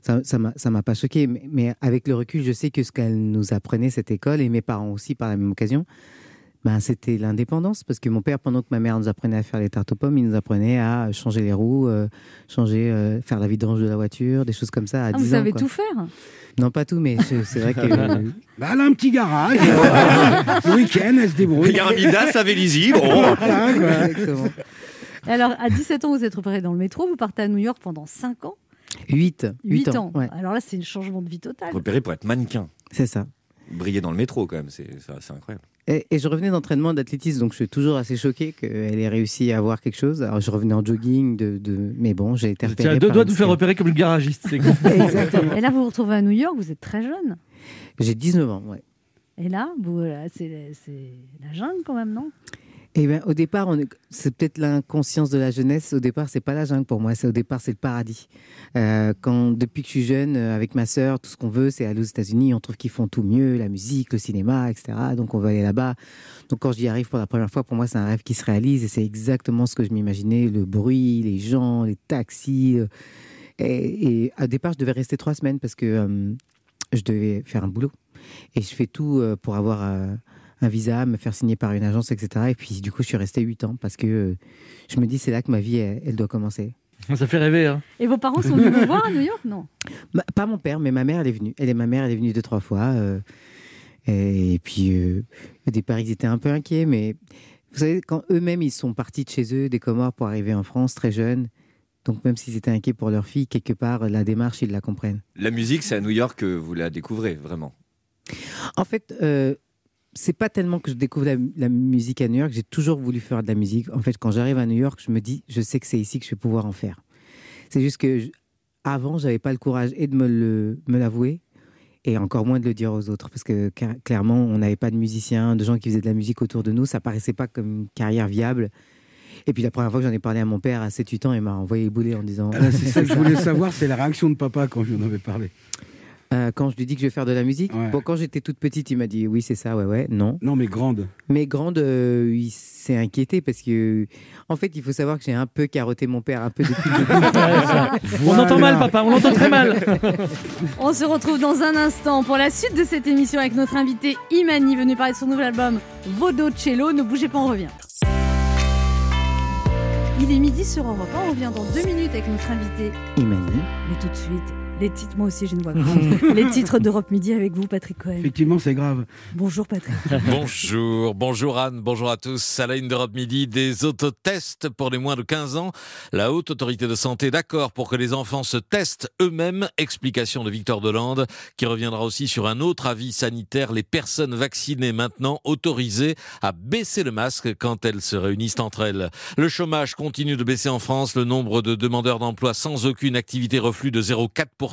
ça ça m'a ça m'a pas choqué. Mais, mais avec le recul, je sais que ce qu'elle nous apprenait, cette école, et mes parents aussi, par la même occasion, ben, c'était l'indépendance. Parce que mon père, pendant que ma mère nous apprenait à faire les tartes aux pommes, il nous apprenait à changer les roues, euh, changer, euh, faire la vidange de la voiture, des choses comme ça à Ah, 10 Vous ans. savez quoi. tout faire Non, pas tout, mais c'est vrai que. Bah, elle a un petit garage. le week-end, elle se débrouille. Il y a un Midas à Vélizy. Bon. Voilà, quoi. Exactement. Et Alors, à 17 ans, vous êtes repéré dans le métro. Vous partez à New York pendant 5 ans? 8. 8 ans. ouais. Alors là, c'est un changement de vie total. Repéré pour être mannequin. C'est ça. Briller dans le métro, quand même, c'est incroyable. Et, et je revenais d'entraînement d'athlétisme, donc je suis toujours assez choqué qu'elle ait réussi à avoir quelque chose. Alors je revenais en jogging, de, de... mais bon, j'ai été repéré. étiez à deux doigts de vous faire repérer comme le garagiste. Exactement. Et là, vous vous retrouvez à New York. Vous êtes très jeune. J'ai 19 ans, ouais. Et là, c'est la jungle quand même, non? Eh ben, au départ, c'est peut-être l'inconscience de la jeunesse. Au départ, c'est pas la jungle pour moi. C'est au départ, c'est le paradis. Euh, quand depuis que je suis jeune, euh, avec ma sœur, tout ce qu'on veut, c'est aller aux États-Unis. On trouve qu'ils font tout mieux, la musique, le cinéma, etc. Donc on veut aller là-bas. Donc quand j'y arrive pour la première fois, pour moi, c'est un rêve qui se réalise et c'est exactement ce que je m'imaginais. Le bruit, les gens, les taxis. euh, et, et au départ, je devais rester trois semaines parce que je devais faire un boulot. Et je fais tout pour avoir un visa, me faire signer par une agence, etc. Et puis, du coup, je suis resté huit ans parce que euh, je me dis, c'est là que ma vie, elle, elle doit commencer. Ça fait rêver. Hein. Et vos parents sont venus me voir à New York? Non. Pas mon père, mais ma mère, elle est venue. Elle est ma mère, elle est venue deux, trois fois. euh, et, et puis, euh, au départ, ils étaient un peu inquiets, mais vous savez, quand eux-mêmes, ils sont partis de chez eux, des Comores, pour arriver en France très jeunes, donc même s'ils étaient inquiets pour leur fille, quelque part, la démarche, ils la comprennent. La musique, c'est à New York que vous la découvrez, vraiment. En fait, euh, c'est pas tellement que je découvre la, la musique à New York. J'ai toujours voulu faire de la musique. En fait, quand j'arrive à New York, je me dis, je sais que c'est ici que je vais pouvoir en faire. C'est juste que je- avant, j'avais pas le courage et de me me l'avouer et encore moins de le dire aux autres parce que clairement, on n'avait pas de musiciens, de gens qui faisaient de la musique autour de nous. Ça paraissait pas comme une carrière viable. Et puis la première fois que j'en ai parlé à mon père à 7-8 ans, il m'a envoyé bouler en disant. Ah, c'est ça que je voulais savoir, c'est la réaction de papa quand je lui en avais parlé. Euh, quand je lui dis que je vais faire de la musique. Bon, quand j'étais toute petite, il m'a dit oui, c'est ça, ouais, ouais, non. Non, mais grande. Mais grande, euh, il s'est inquiété parce que, en fait, il faut savoir que j'ai un peu carotté mon père un peu depuis le début. On entend mal, papa, on l'entend très mal. On se retrouve dans un instant pour la suite de cette émission avec notre invité Imani, venu parler de son nouvel album Vodo Cello. Ne bougez pas, on revient. Il est midi sur Europe 1, on revient dans deux minutes avec notre invité. Imani. Mais tout de suite, les titres, moi aussi j'ai une voix grave. les titres d'Europe Midi avec vous, Patrick Cohen. Effectivement, c'est grave. Bonjour Patrick. Bonjour, bonjour Anne, bonjour à tous. À la une d'Europe Midi, des autotests pour les moins de 15 ans. La haute autorité de santé d'accord pour que les enfants se testent eux-mêmes. Explication de Victor Delande qui reviendra aussi sur un autre avis sanitaire. Les personnes vaccinées maintenant autorisées à baisser le masque quand elles se réunissent entre elles. Le chômage continue de baisser en France. Le nombre de demandeurs d'emploi sans aucune activité reflue de 0,4%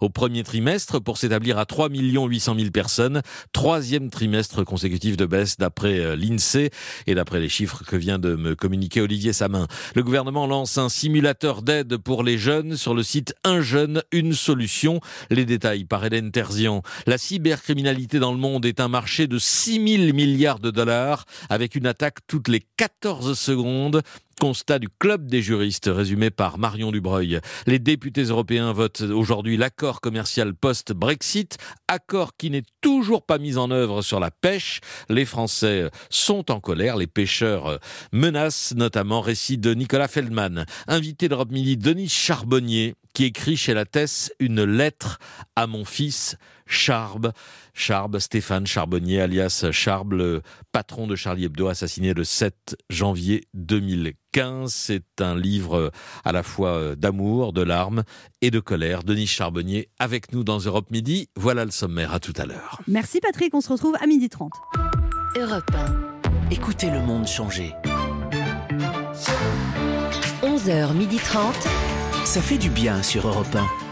au premier trimestre pour s'établir à 3 800 000 personnes. Troisième trimestre consécutif de baisse d'après euh, l'INSEE et d'après les chiffres que vient de me communiquer Olivier Samin. Le gouvernement lance un simulateur d'aide pour les jeunes sur le site Un jeune, une solution. Les détails par Hélène Terzian. La cybercriminalité dans le monde est un marché de 6 000 milliards de dollars avec une attaque toutes les 14 secondes. Constat du club des juristes résumé par Marion Dubreuil. Les députés européens votent aujourd'hui l'accord commercial post-Brexit, accord qui n'est toujours pas mis en œuvre sur la pêche. Les Français sont en colère, les pêcheurs menacent notamment, récit de Nicolas Feldman. Invité d'Europe Midi, Denis Charbonnier, qui écrit chez la Tess une lettre à mon fils Charbe. Charbe, Stéphane Charbonnier, alias Charbe, le patron de Charlie Hebdo, assassiné le 7 janvier 2015. C'est un livre à la fois d'amour, de larmes et de colère. Denis Charbonnier avec nous dans Europe Midi. Voilà le sommaire. À tout à l'heure. Merci Patrick, on se retrouve à midi 30. Europe 1. Écoutez le monde changer. 11h30. Ça fait du bien sur Europe 1.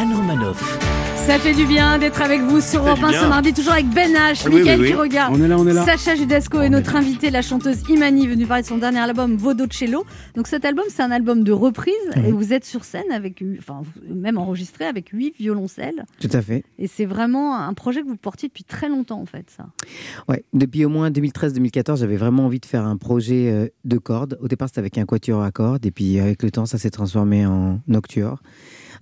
Anne Romanoff. Ça fait du bien d'être avec vous sur Europe du 1 bien. ce mardi, toujours avec Ben H, Oui, Mickaël oui, oui. qui regarde, On est là, on est là. Sacha Judasco et notre invitée, la chanteuse Imani, venue parler de son dernier album Vodo Cello. Donc cet album, c'est un album de reprise et vous êtes sur scène avec, enfin même enregistré avec huit violoncelles. Tout à fait. Et c'est vraiment un projet que vous portiez depuis très longtemps en fait, ça. Ouais, depuis au moins 2013-2014, j'avais vraiment envie de faire un projet euh, de cordes. Au départ, c'était avec un quatuor à cordes, et puis avec le temps, ça s'est transformé en nocturne.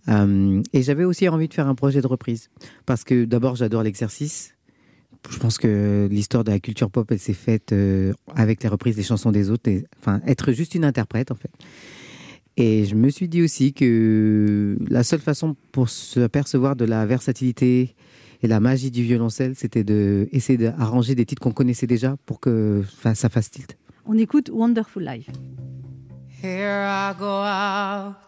Euh, et j'avais aussi envie de faire un projet de reprise, parce que d'abord, j'adore l'exercice. Je pense que l'histoire de la culture pop, elle s'est faite euh, avec les reprises des chansons des autres, et, enfin, être juste une interprète, en fait. Et je me suis dit aussi que la seule façon pour se apercevoir de la versatilité et la magie du violoncelle, c'était de essayer d'arranger des titres qu'on connaissait déjà pour que enfin, ça fasse tilt. On écoute Wonderful Life. Here I go out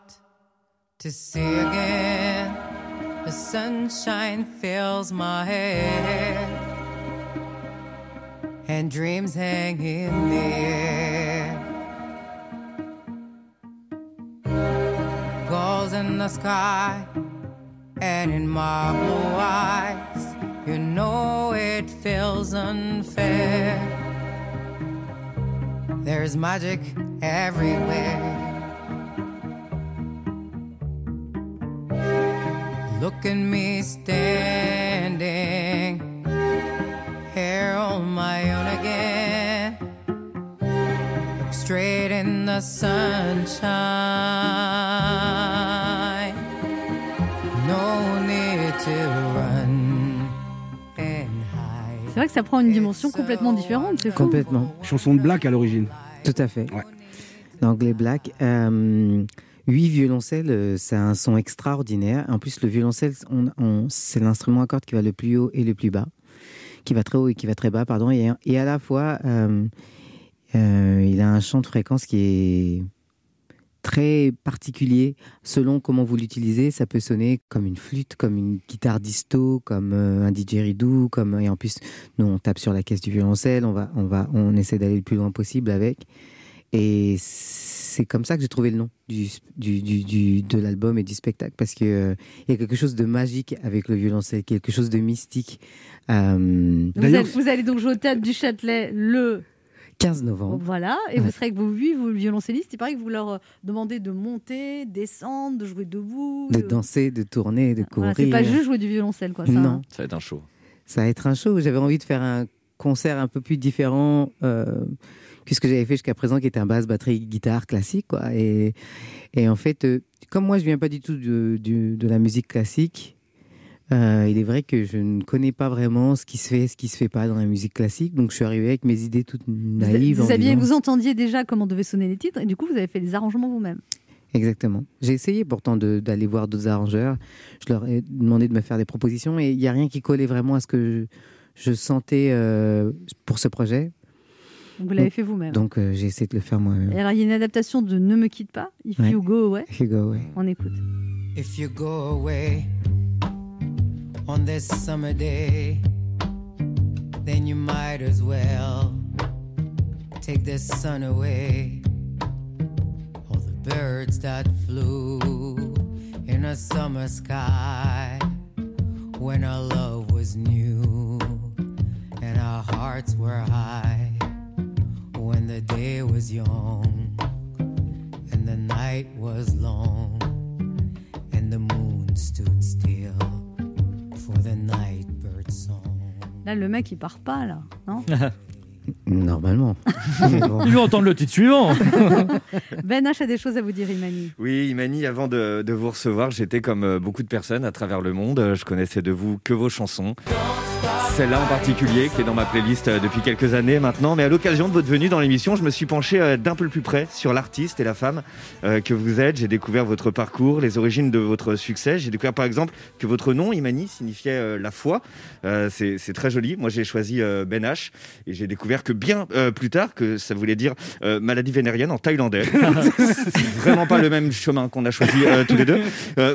to see again. The sunshine fills my head, and dreams hang in the air. Gulls in the sky, and in my blue eyes, you know it feels unfair. There's magic everywhere. Look at me standing here on my own again. Look straight in the sunshine. No need to run and hide. C'est vrai que ça prend une dimension complètement différente. C'est fou. Complètement. Chanson de Black à l'origine. Tout à fait. L'anglais black. Euh, huit violoncelles, euh, c'est un son extraordinaire. En plus, le violoncelle, on- c'est l'instrument à cordes qui va le plus haut et le plus bas, qui va très haut et qui va très bas, pardon. Et, à la fois, euh, euh, il a un champ de fréquence qui est très particulier selon comment vous l'utilisez. Ça peut sonner comme une flûte, comme une guitare disto, comme un didgeridoo, comme et en plus nous on tape sur la caisse du violoncelle, on va on va on essaie d'aller le plus loin possible avec. Et c'est comme ça que j'ai trouvé le nom du, du, du- du- de l'album et du spectacle parce que euh, il y a quelque chose de magique avec le violoncelle, quelque chose de mystique. Euh, Vous allez, vous allez donc jouer au théâtre du Châtelet le 15 novembre. Voilà, et vous Ouais. serez avec vos huit vous, violoncellistes. Il paraît que vous leur euh, demandez de monter, descendre, de jouer debout. de danser, de tourner, de courir. Voilà, c'est pas juste jouer du violoncelle, quoi. Ça, Non. hein. Ça va être un show. Ça va être un show. J'avais envie de faire un concert un peu plus différent euh, que ce que j'avais fait jusqu'à présent, qui était un basse, batterie, guitare classique. Quoi. Et, et en fait, euh, comme moi, je viens pas du tout de, la musique classique, euh, il est vrai que je ne connais pas vraiment ce qui se fait, ce qui se fait pas dans la musique classique. Donc, je suis arrivé avec mes idées toutes Vous, naïves. en vous aviez- disant- vous entendiez déjà comment devaient sonner les titres, et du coup, vous avez fait les arrangements vous-même. Exactement. J'ai essayé pourtant d'aller voir d'autres arrangeurs. Je leur ai demandé de me faire des propositions et il n'y a rien qui collait vraiment à ce que je, je sentais euh, pour ce projet. Donc, vous l'avez fait vous-même. Donc euh, j'ai essayé de le faire moi-même. Et alors, il y a une adaptation de Ne me quitte pas, If Ouais. You Go Away. If you go away. On écoute. If you go away on this summer day, then you might as well take the sun away. All the birds that flew in a summer sky when our love was new and our hearts were high. When the day was young and the night was long and the moon stood still for the night bird song. Là, le mec, il part pas, là. Non? Normalement. Mais bon. Il veut entendre le titre suivant. Ben H a des choses à vous dire, Imani. Oui, Imani, avant de, de vous recevoir, j'étais comme euh, beaucoup de personnes à travers le monde. Je connaissais de vous que vos chansons. Celle-là en particulier, qui est dans ma playlist euh, depuis quelques années maintenant. Mais à l'occasion de votre venue dans l'émission, je me suis penché euh, d'un peu plus près sur l'artiste et la femme que vous êtes. J'ai découvert votre parcours, les origines de votre succès. J'ai découvert par exemple que votre nom, Imani, signifiait la foi. C'est très joli. Moi, j'ai choisi Ben H et j'ai découvert que bien euh, plus tard que ça voulait dire euh, maladie vénérienne en thaïlandais. vraiment pas le même chemin qu'on a choisi euh, tous les deux.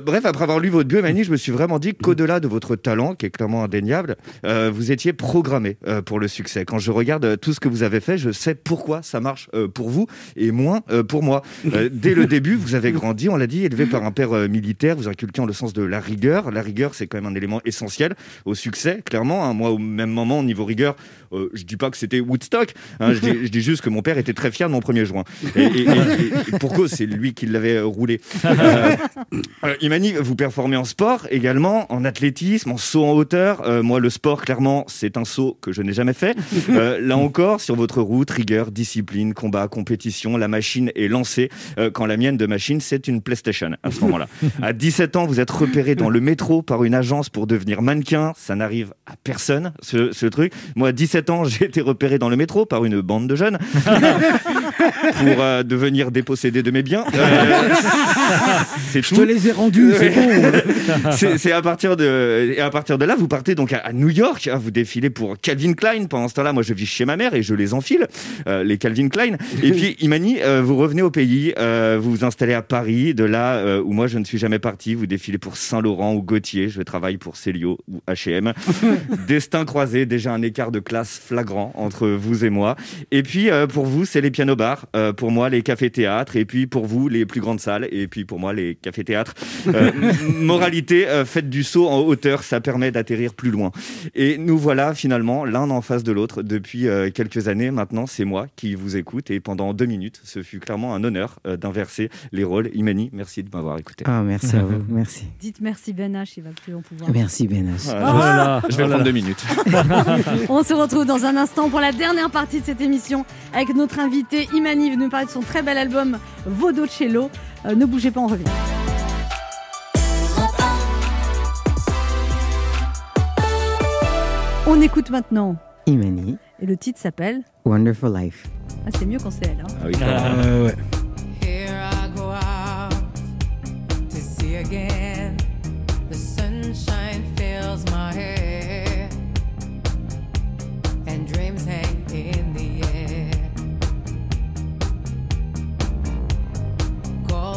Bref, après avoir lu votre bio, Imani, je me suis vraiment dit qu'au-delà de votre talent, qui est clairement indéniable, vous étiez programmé pour le succès. Quand je regarde tout ce que vous avez fait, je sais pourquoi ça marche pour vous et moins pour moi. Dès le début, vous avez grandi, on l'a dit, élevé par un père militaire, vous inculquant le sens de la rigueur. La rigueur, c'est quand même un élément essentiel au succès, clairement. hein. Moi, au même moment, au niveau rigueur, je dis pas que c'était Woodstock, hein, je, dis, juste que mon père était très fier de mon premier joint. Et, et- et- et pour cause, c'est lui qui l'avait roulé. Euh, euh, Imani, vous performez en sport également, en athlétisme, en saut en hauteur. Euh, moi, le sport, clairement, c'est un saut que je n'ai jamais fait. Là encore, sur votre route, rigueur, discipline, combat, compétition, la machine est lancée. Quand la mienne de machine, c'est une PlayStation à ce moment-là. À 17 ans, vous êtes repéré dans le métro par une agence pour devenir mannequin. Ça n'arrive à personne, ce, ce truc. Moi, à 17 ans, j'ai été repéré dans le métro par une bande de jeunes pour euh, devenir dépossédé de mes biens. Euh, c'est Je te les ai rendus, c'est bon. c'est à partir de et à partir de là, vous partez donc à, à New York. hein, vous défilez pour Calvin Klein. Pendant ce temps-là, moi, je vis chez ma mère et je les enfile, euh, les Calvin Klein. Et puis, Imani, vous revenez au pays, vous vous installez à Paris. De là où moi, je ne suis jamais parti, vous défilez pour Saint Laurent ou Gauthier. Je travaille pour Célio ou H&M. Destin croisé, déjà un écart de classe flagrant entre vous et moi. Et puis, euh, pour vous, c'est les pianos bars. Euh, pour moi, les cafés-théâtres. Et puis, pour vous, les plus grandes salles. Et puis, pour moi, les cafés-théâtres. Euh, moralité, euh, faites du saut en hauteur, ça permet d'atterrir plus loin. Et nous voilà finalement l'un en face de l'autre depuis euh, quelques années. Maintenant, c'est moi qui vous écoute et pendant deux minutes, ce fut clairement un honneur euh, d'inverser les rôles. Imani, merci de m'avoir écouté. Ah, merci à vous, merci. Dites merci Ben H, il va plus en pouvoir. Merci Ben H. Voilà. Je vais Oh prendre deux minutes. On se retrouve dans un instant pour la dernière partie de cette émission avec notre invité Imani venu nous parler de son très bel album Vodocello. Euh, ne bougez pas, on revient. On écoute maintenant Imani, et le titre s'appelle Wonderful Life. Ah, c'est mieux quand c'est elle. hein. Ah oui, Euh, ouais. Here I go out to see again. The sunshine fills my hair,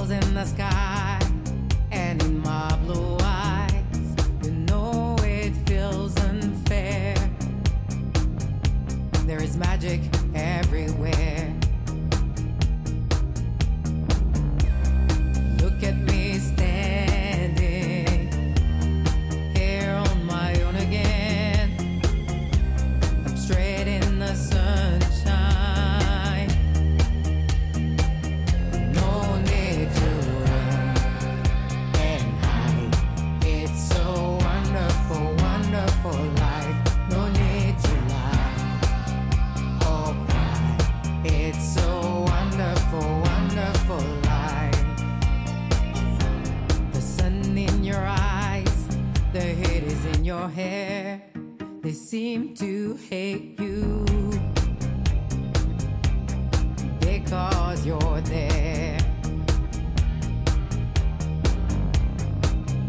Goals in the sky, and in my blue eyes, you know it feels unfair. There is magic everywhere. The heat is in your hair. They seem to hate you because you're there.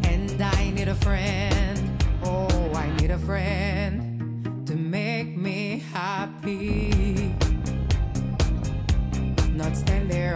And I need a friend, oh, I need a friend to make me happy. Not stand there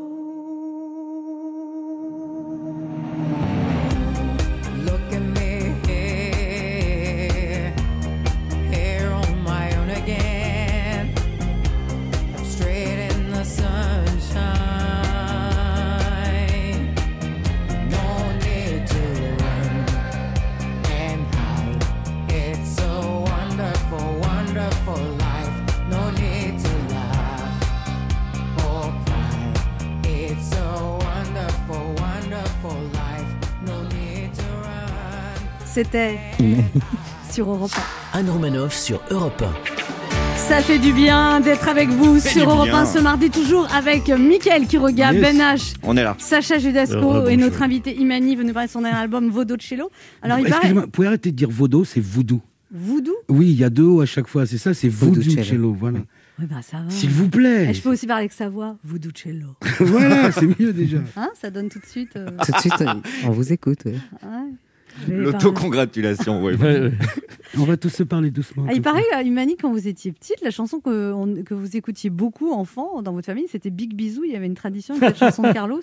C'était sur Europe 1. Anne Romanoff sur Europe 1. Ça fait du bien d'être avec vous Fait sur Europe bien. 1 ce mardi, toujours avec Mickaël qui regarde, Yes. Ben H, On est là. Sacha Judasco et notre invité Imani venu parler de son dernier album Vodocello. Alors il paraît vous pouvez arrêter de dire Vodo, c'est voodoo. Voodoo? Oui, il y a deux O à chaque fois, c'est ça, c'est voodoo Voodoo cello, voilà. Oui, bah ça va. S'il vous plaît. Je peux aussi parler avec sa voix, Voodoocello. voilà, c'est mieux déjà. Hein, ça donne tout de suite. euh, Tout de suite, on vous écoute. ouais. ouais. Parler. L'autocongratulation, ouais. On va tous se parler doucement. Ah, il paraît, à Imani, quand vous étiez petite, la chanson que, on- que vous écoutiez beaucoup, enfant, dans votre famille, c'était Big Bisou. Il y avait une tradition avec cette chanson de Carlos?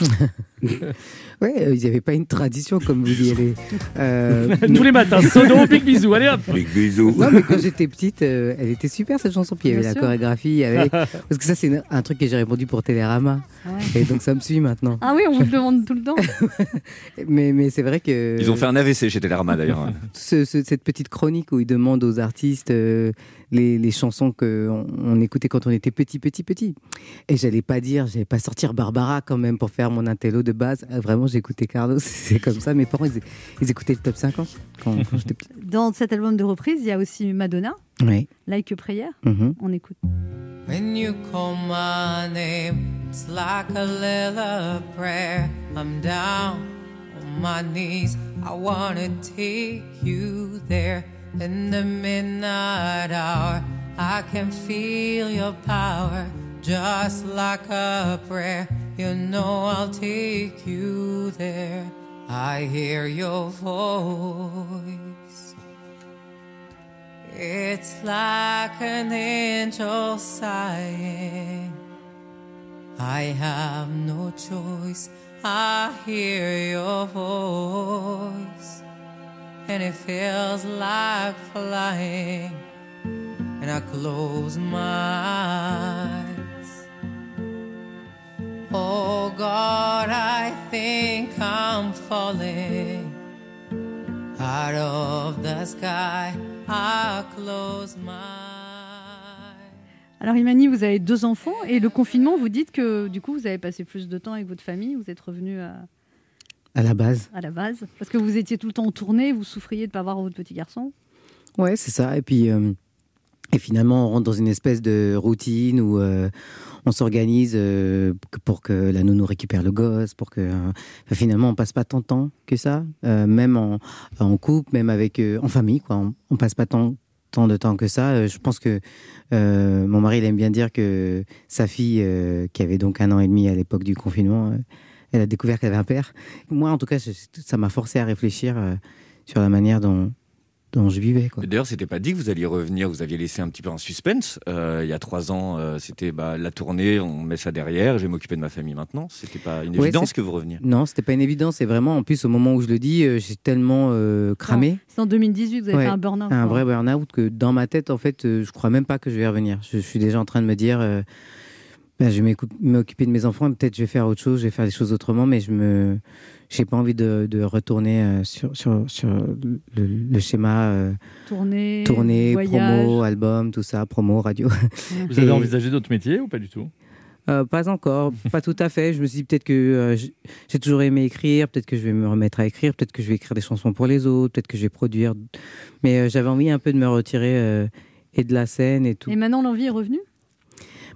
Ouais, euh, il n'y avait pas une tradition comme vous y allez. Euh, Tous les matins, sono, big bisou, allez hop Big bisous. Non, mais quand j'étais petite, euh, elle était super cette chanson. Puis il y avait Bien la sûr. chorégraphie. Parce que ça, c'est un truc que j'ai répondu pour Télérama. Ouais. Et donc ça me suit maintenant. Ah oui, on vous le demande tout le temps. Mais, mais c'est vrai que. Ils ont fait un AVC chez Télérama d'ailleurs. ce- ce- cette petite chronique où ils demandent aux artistes euh, les, les chansons qu'on on écoutait quand on était petit, petit, petit. Et j'allais pas dire, j'allais pas sortir Barbara quand même pour faire mon intello de base. Euh, Vraiment, j'écoutais Carlos, c'est comme ça. Mes parents, ils, ils écoutaient le top 50 quand, quand j'étais petit. Dans cet album de reprise, il y a aussi Madonna, Oui. Like a Prayer. Mhm. On écoute. When you call my name, it's like a little prayer. I'm down on my knees. I wanna take you there in the midnight hour. I can feel your power just like a prayer. You know I'll take you there. I hear your voice. It's like an angel sighing. I have no choice. I hear your voice, and it feels like flying. And I close my eyes. Oh God, I think I'm falling out of the sky. I close my Alors Imani, vous avez deux enfants et le confinement, vous dites que du coup, vous avez passé plus de temps avec votre famille, vous êtes revenu à, À la base. à la base, parce que vous étiez tout le temps en tournée, vous souffriez de ne pas voir votre petit garçon. Ouais, c'est ça. Et puis, euh, et finalement, on rentre dans une espèce de routine où euh, on s'organise euh, pour que la nounou récupère le gosse, pour que euh, finalement on passe pas tant de temps que ça, même en, en couple, même avec en famille, quoi. On, on passe pas tant tant de temps que ça. Je pense que mon mari il aime bien dire que sa fille, qui avait donc un an et demi à l'époque du confinement, elle a découvert qu'elle avait un père. Moi, en tout cas, ça m'a forcé à réfléchir euh, sur la manière dont dont je vivais. D'ailleurs, c'était pas dit que vous alliez revenir. Vous aviez laissé un petit peu en suspense. Euh, il y a trois ans, euh, c'était bah, la tournée, on met ça derrière. Je vais m'occuper de ma famille maintenant. C'était pas une évidence c'est- que vous reveniez. Non, c'était pas une évidence. Et vraiment, en plus, au moment où je le dis, euh, j'ai tellement euh, cramé. C'est en 2018, vous avez Ouais, fait un burn-out. Un quoi. vrai burn-out que dans ma tête, en fait, euh, je crois même pas que je vais revenir. Je, je suis déjà en train de me dire, euh, ben, je vais m'occuper de mes enfants. et Peut-être je vais faire autre chose, je vais faire des choses autrement, mais je me, j'ai pas envie de, de retourner euh, sur, sur, sur le, le schéma euh, Tournée, tournée, voyage. promo, album, tout ça, promo, radio. Vous avez Et- envisagé d'autres métiers ou pas du tout? Euh, pas encore, pas tout à fait. Je me suis dit peut-être que euh, j'ai toujours aimé écrire, peut-être que je vais me remettre à écrire, peut-être que je vais écrire des chansons pour les autres, peut-être que je vais produire. Mais euh, j'avais envie un peu de me retirer euh, et de la scène et tout. Et maintenant, l'envie est revenue?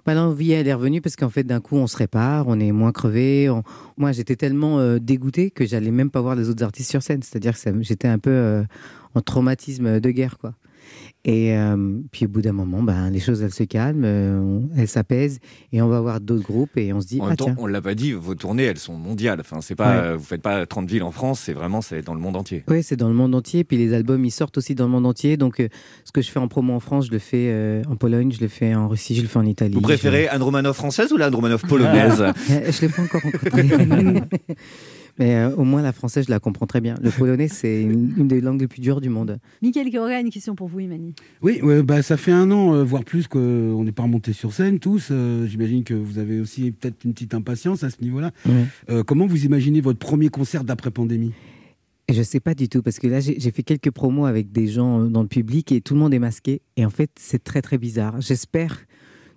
Bah, L'envie, elle est revenue parce qu'en fait, d'un coup, on se répare, on est moins crevé. Moi, j'étais tellement euh, dégoûté que j'allais même pas voir les autres artistes sur scène. C'est-à-dire que j'étais un peu euh, en traumatisme de guerre, quoi. Et euh, puis au bout d'un moment, ben, les choses elles se calment, euh, elles s'apaisent et on va voir d'autres groupes et on se dit En ah même temps, tiens. on l'a pas dit, vos tournées, elles sont mondiales. Enfin, c'est pas, Ouais. euh, vous faites pas 30 villes en France, c'est vraiment, c'est dans le monde entier. Oui, c'est dans le monde entier. Puis les albums, ils sortent aussi dans le monde entier. Donc, euh, ce que je fais en promo en France, je le fais en Pologne, je le fais en Russie, je le fais en Italie. Vous préférez Anne Romanoff française ou la Anne Romanoff polonaise? Je ne l'ai pas encore rencontré. Mais euh, au moins, la française, je la comprends très bien. Le polonais, c'est une, une des langues les plus dures du monde. Michael Kerouac a une question pour vous, Imani. Oui, ouais, bah, ça fait un an, euh, voire plus, qu'on n'est pas remonté sur scène tous. Euh, J'imagine que vous avez aussi peut-être une petite impatience à ce niveau-là. Ouais. Euh, comment vous imaginez votre premier concert d'après-pandémie je sais pas du tout, parce que là, j'ai fait quelques promos avec des gens dans le public et tout le monde est masqué. Et en fait, c'est très, très bizarre. J'espère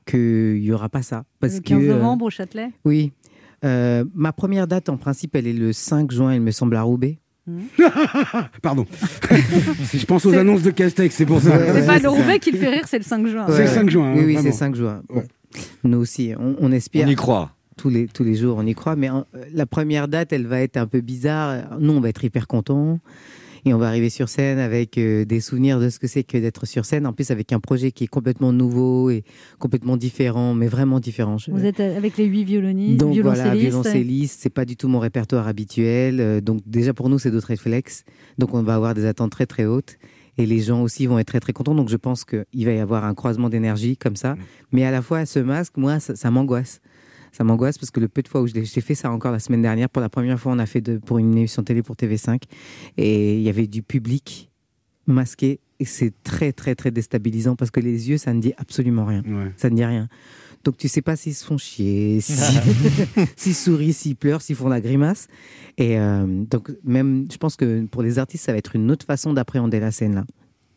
qu'il y aura pas ça. Parce le que, 15 euh, novembre au Châtelet? Oui. Euh, ma première date, en principe, elle est le 5 juin, il me semble, à Roubaix. Pardon. Si je pense aux annonces de Castex, c'est pour ça. C'est pas le Roubaix qui le fait rire, c'est le 5 juin. C'est le 5 juin. Oui, hein, oui, vraiment. c'est 5 juin. Bon. Nous aussi, on, on espère. On y croit. Tous les, tous les jours, on y croit. Mais euh, la première date, elle va être un peu bizarre. Nous, on va être hyper contents. Et on va arriver sur scène avec euh, des souvenirs de ce que c'est que d'être sur scène. En plus, avec un projet qui est complètement nouveau et complètement différent, mais vraiment différent. Je- Vous êtes avec les huit violonistes, donc voilà, violoncellistes. violoncelliste, c'est pas du tout mon répertoire habituel. Euh, donc déjà pour nous, c'est d'autres réflexes. Donc on va avoir des attentes très très hautes. Et les gens aussi vont être très très contents. Donc je pense qu'il va y avoir un croisement d'énergie comme ça. Mais à la fois, ce masque, moi, ça, ça m'angoisse. Ça m'angoisse parce que le peu de fois où je l'ai j'ai fait ça encore la semaine dernière, pour la première fois, on a fait de, pour une émission télé pour TV5. Et il y avait du public masqué. Et c'est très très très déstabilisant parce que les yeux, ça ne dit absolument rien. Ça ne dit rien. Donc tu sais pas s'ils se font chier, si- s'ils sourient, s'ils pleurent, s'ils font la grimace. Et euh, donc même, je pense que pour les artistes, ça va être une autre façon d'appréhender la scène là.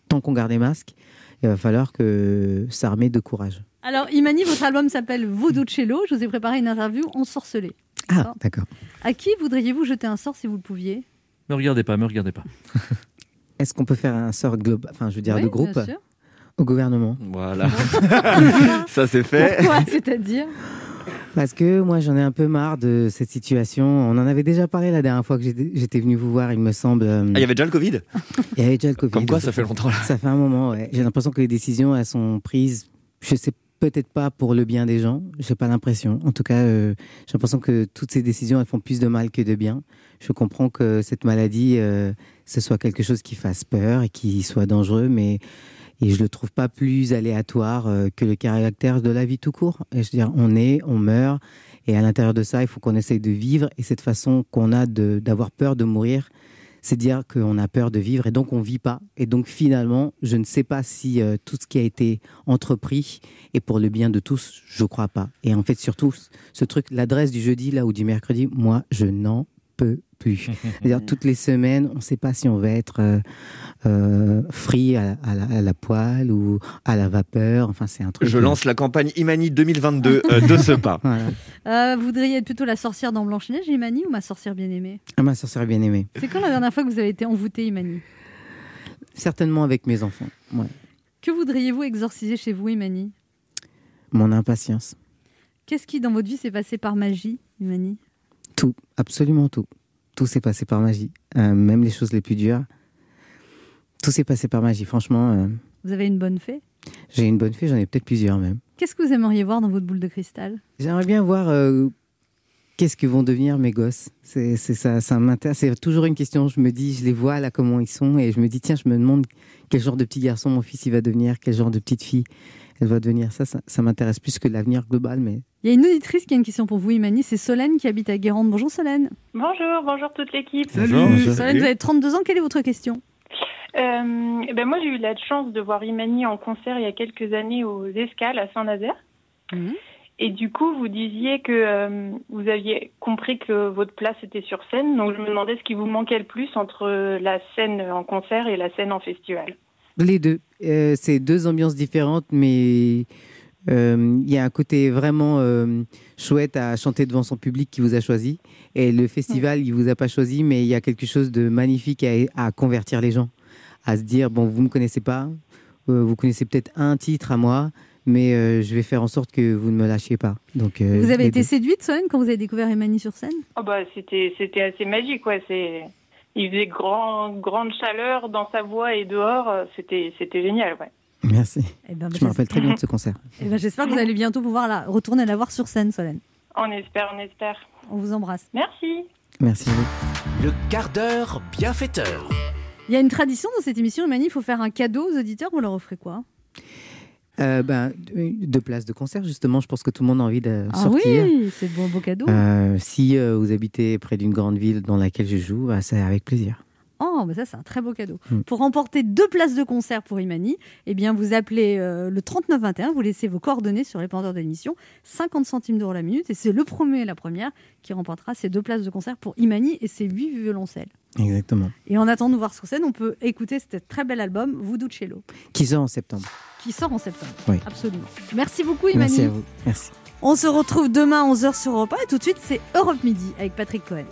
Tant qu'on garde les masques, il va falloir que s'armer de courage. Alors, Imani, votre album s'appelle Voodoo Cello. Je vous ai préparé une interview ensorcelée. Ah, d'accord. À qui voudriez-vous jeter un sort si vous le pouviez? Me regardez pas, me regardez pas. Est-ce qu'on peut faire un sort global, enfin, je veux dire, Oui, de groupe bien sûr. au gouvernement? Voilà. Ça c'est fait. Pourquoi C'est-à-dire? Parce que moi, j'en ai un peu marre de cette situation. On en avait déjà parlé la dernière fois que j'étais venu vous voir, il me semble. euh, Ah, il y avait déjà le Covid? Il y avait déjà le Covid. Comme quoi, ça fait longtemps, là. Ça fait un moment, ouais. J'ai l'impression que les décisions, elles sont prises, je sais peut-être pas pour le bien des gens. J'ai pas l'impression. En tout cas, euh, j'ai l'impression que toutes ces décisions, elles font plus de mal que de bien. Je comprends que cette maladie, euh, ce soit quelque chose qui fasse peur et qui soit dangereux, mais je le trouve pas plus aléatoire euh, que le caractère de la vie tout court. Et je veux dire, on est, on meurt, et à l'intérieur de ça, il faut qu'on essaye de vivre. Et cette façon qu'on a d'avoir peur de mourir, c'est dire qu'on a peur de vivre et donc on vit pas. Et donc finalement, je ne sais pas si euh, tout ce qui a été entrepris est pour le bien de tous, je crois pas. Et en fait, surtout, ce truc, l'adresse du jeudi là ou du mercredi, moi, je n'en peux plus. C'est-à-dire toutes les semaines, on ne sait pas si on va être euh, euh, frit à, à la, à la poêle ou à la vapeur. Enfin, c'est un truc. Je lance la campagne Imani 2022 euh, de ce pas. Voilà. Euh, Vous voudriez être plutôt la sorcière dans Blanche-Neige, Imani, ou ma sorcière bien-aimée? Ah, ma sorcière bien aimée. C'est quand la dernière fois que vous avez été envoûtée, Imani? Certainement avec mes enfants. Ouais. Que voudriez-vous exorciser chez vous, Imani? Mon impatience. Qu'est-ce qui, dans votre vie, s'est passé par magie, Imani? Tout, absolument tout. Tout s'est passé par magie. Euh, même les choses les plus dures. Tout s'est passé par magie. Franchement, euh, Vous avez une bonne fée? j'ai une bonne fée, j'en ai peut-être plusieurs même. Qu'est-ce que vous aimeriez voir dans votre boule de cristal? J'aimerais bien voir euh, qu'est-ce que vont devenir mes gosses? C'est c'est ça, ça m'intéresse. C'est toujours une question. Je me dis, je les vois là comment ils sont et je me dis tiens, je me demande quel genre de petit garçon mon fils il va devenir, quel genre de petite fille elle va devenir. Ça, ça, ça m'intéresse plus que l'avenir global, mais Il y a une auditrice qui a une question pour vous, Imani. C'est Solène qui habite à Guérande. Bonjour Solène. Bonjour, bonjour toute l'équipe. Solène, vous avez 32 ans. Quelle est votre question? Euh, ben moi, j'ai eu la chance de voir Imani en concert il y a quelques années aux Escales à Saint-Nazaire. Et du coup, vous disiez que euh, vous aviez compris que votre place était sur scène. Donc, je me demandais ce qui vous manquait le plus entre la scène en concert et la scène en festival. Les deux. Euh, c'est deux ambiances différentes, mais euh, il y a un côté vraiment chouette à chanter devant son public qui vous a choisi. Et le festival, il vous a pas choisi, mais il y a quelque chose de magnifique à, à convertir les gens. À se dire, bon, vous me connaissez pas, vous connaissez peut-être un titre à moi, mais euh, je vais faire en sorte que vous ne me lâchiez pas. Donc, euh, Vous avez été deux. séduite, Solène, quand vous avez découvert Imani sur scène? Oh bah, c'était, c'était assez magique, ouais. C'est, il faisait grand, grande chaleur dans sa voix et dehors. euh, C'était, c'était génial, ouais. Merci. Eh ben, je me rappelle très bien de ce concert. Eh ben, J'espère que vous allez bientôt pouvoir la, retourner la voir sur scène, Solène. On espère, on espère. On vous embrasse. Merci. Merci à vous. Le quart d'heure bienfaiteur. Il y a une tradition dans cette émission, Imani. Il faut faire un cadeau aux auditeurs. Vous leur offrez quoi? Euh, ben, deux places de concert, justement. Je pense que tout le monde a envie de Ah sortir. oui, c'est bon, beau cadeau. Euh, si euh, vous habitez près d'une grande ville dans laquelle je joue, bah, c'est avec plaisir. Oh, bah ça, c'est un très beau cadeau. Mm. Pour remporter deux places de concert pour Imani, eh bien, vous appelez euh, le 3921, vous laissez vos coordonnées sur les pendeurs de l'émission, 50 centimes d'euros la minute, et c'est le premier et la première qui remportera ces deux places de concert pour Imani et ses huit violoncelles. Exactement. Et en attendant de nous voir sur scène, on peut écouter ce très bel album, Voodoo Cello, Qui sort en septembre. qui sort en septembre. Oui. Absolument. Merci beaucoup, Imani. Merci à vous. Merci. On se retrouve demain à 11h sur Europe 1, et tout de suite, c'est Europe Midi avec Patrick Cohen.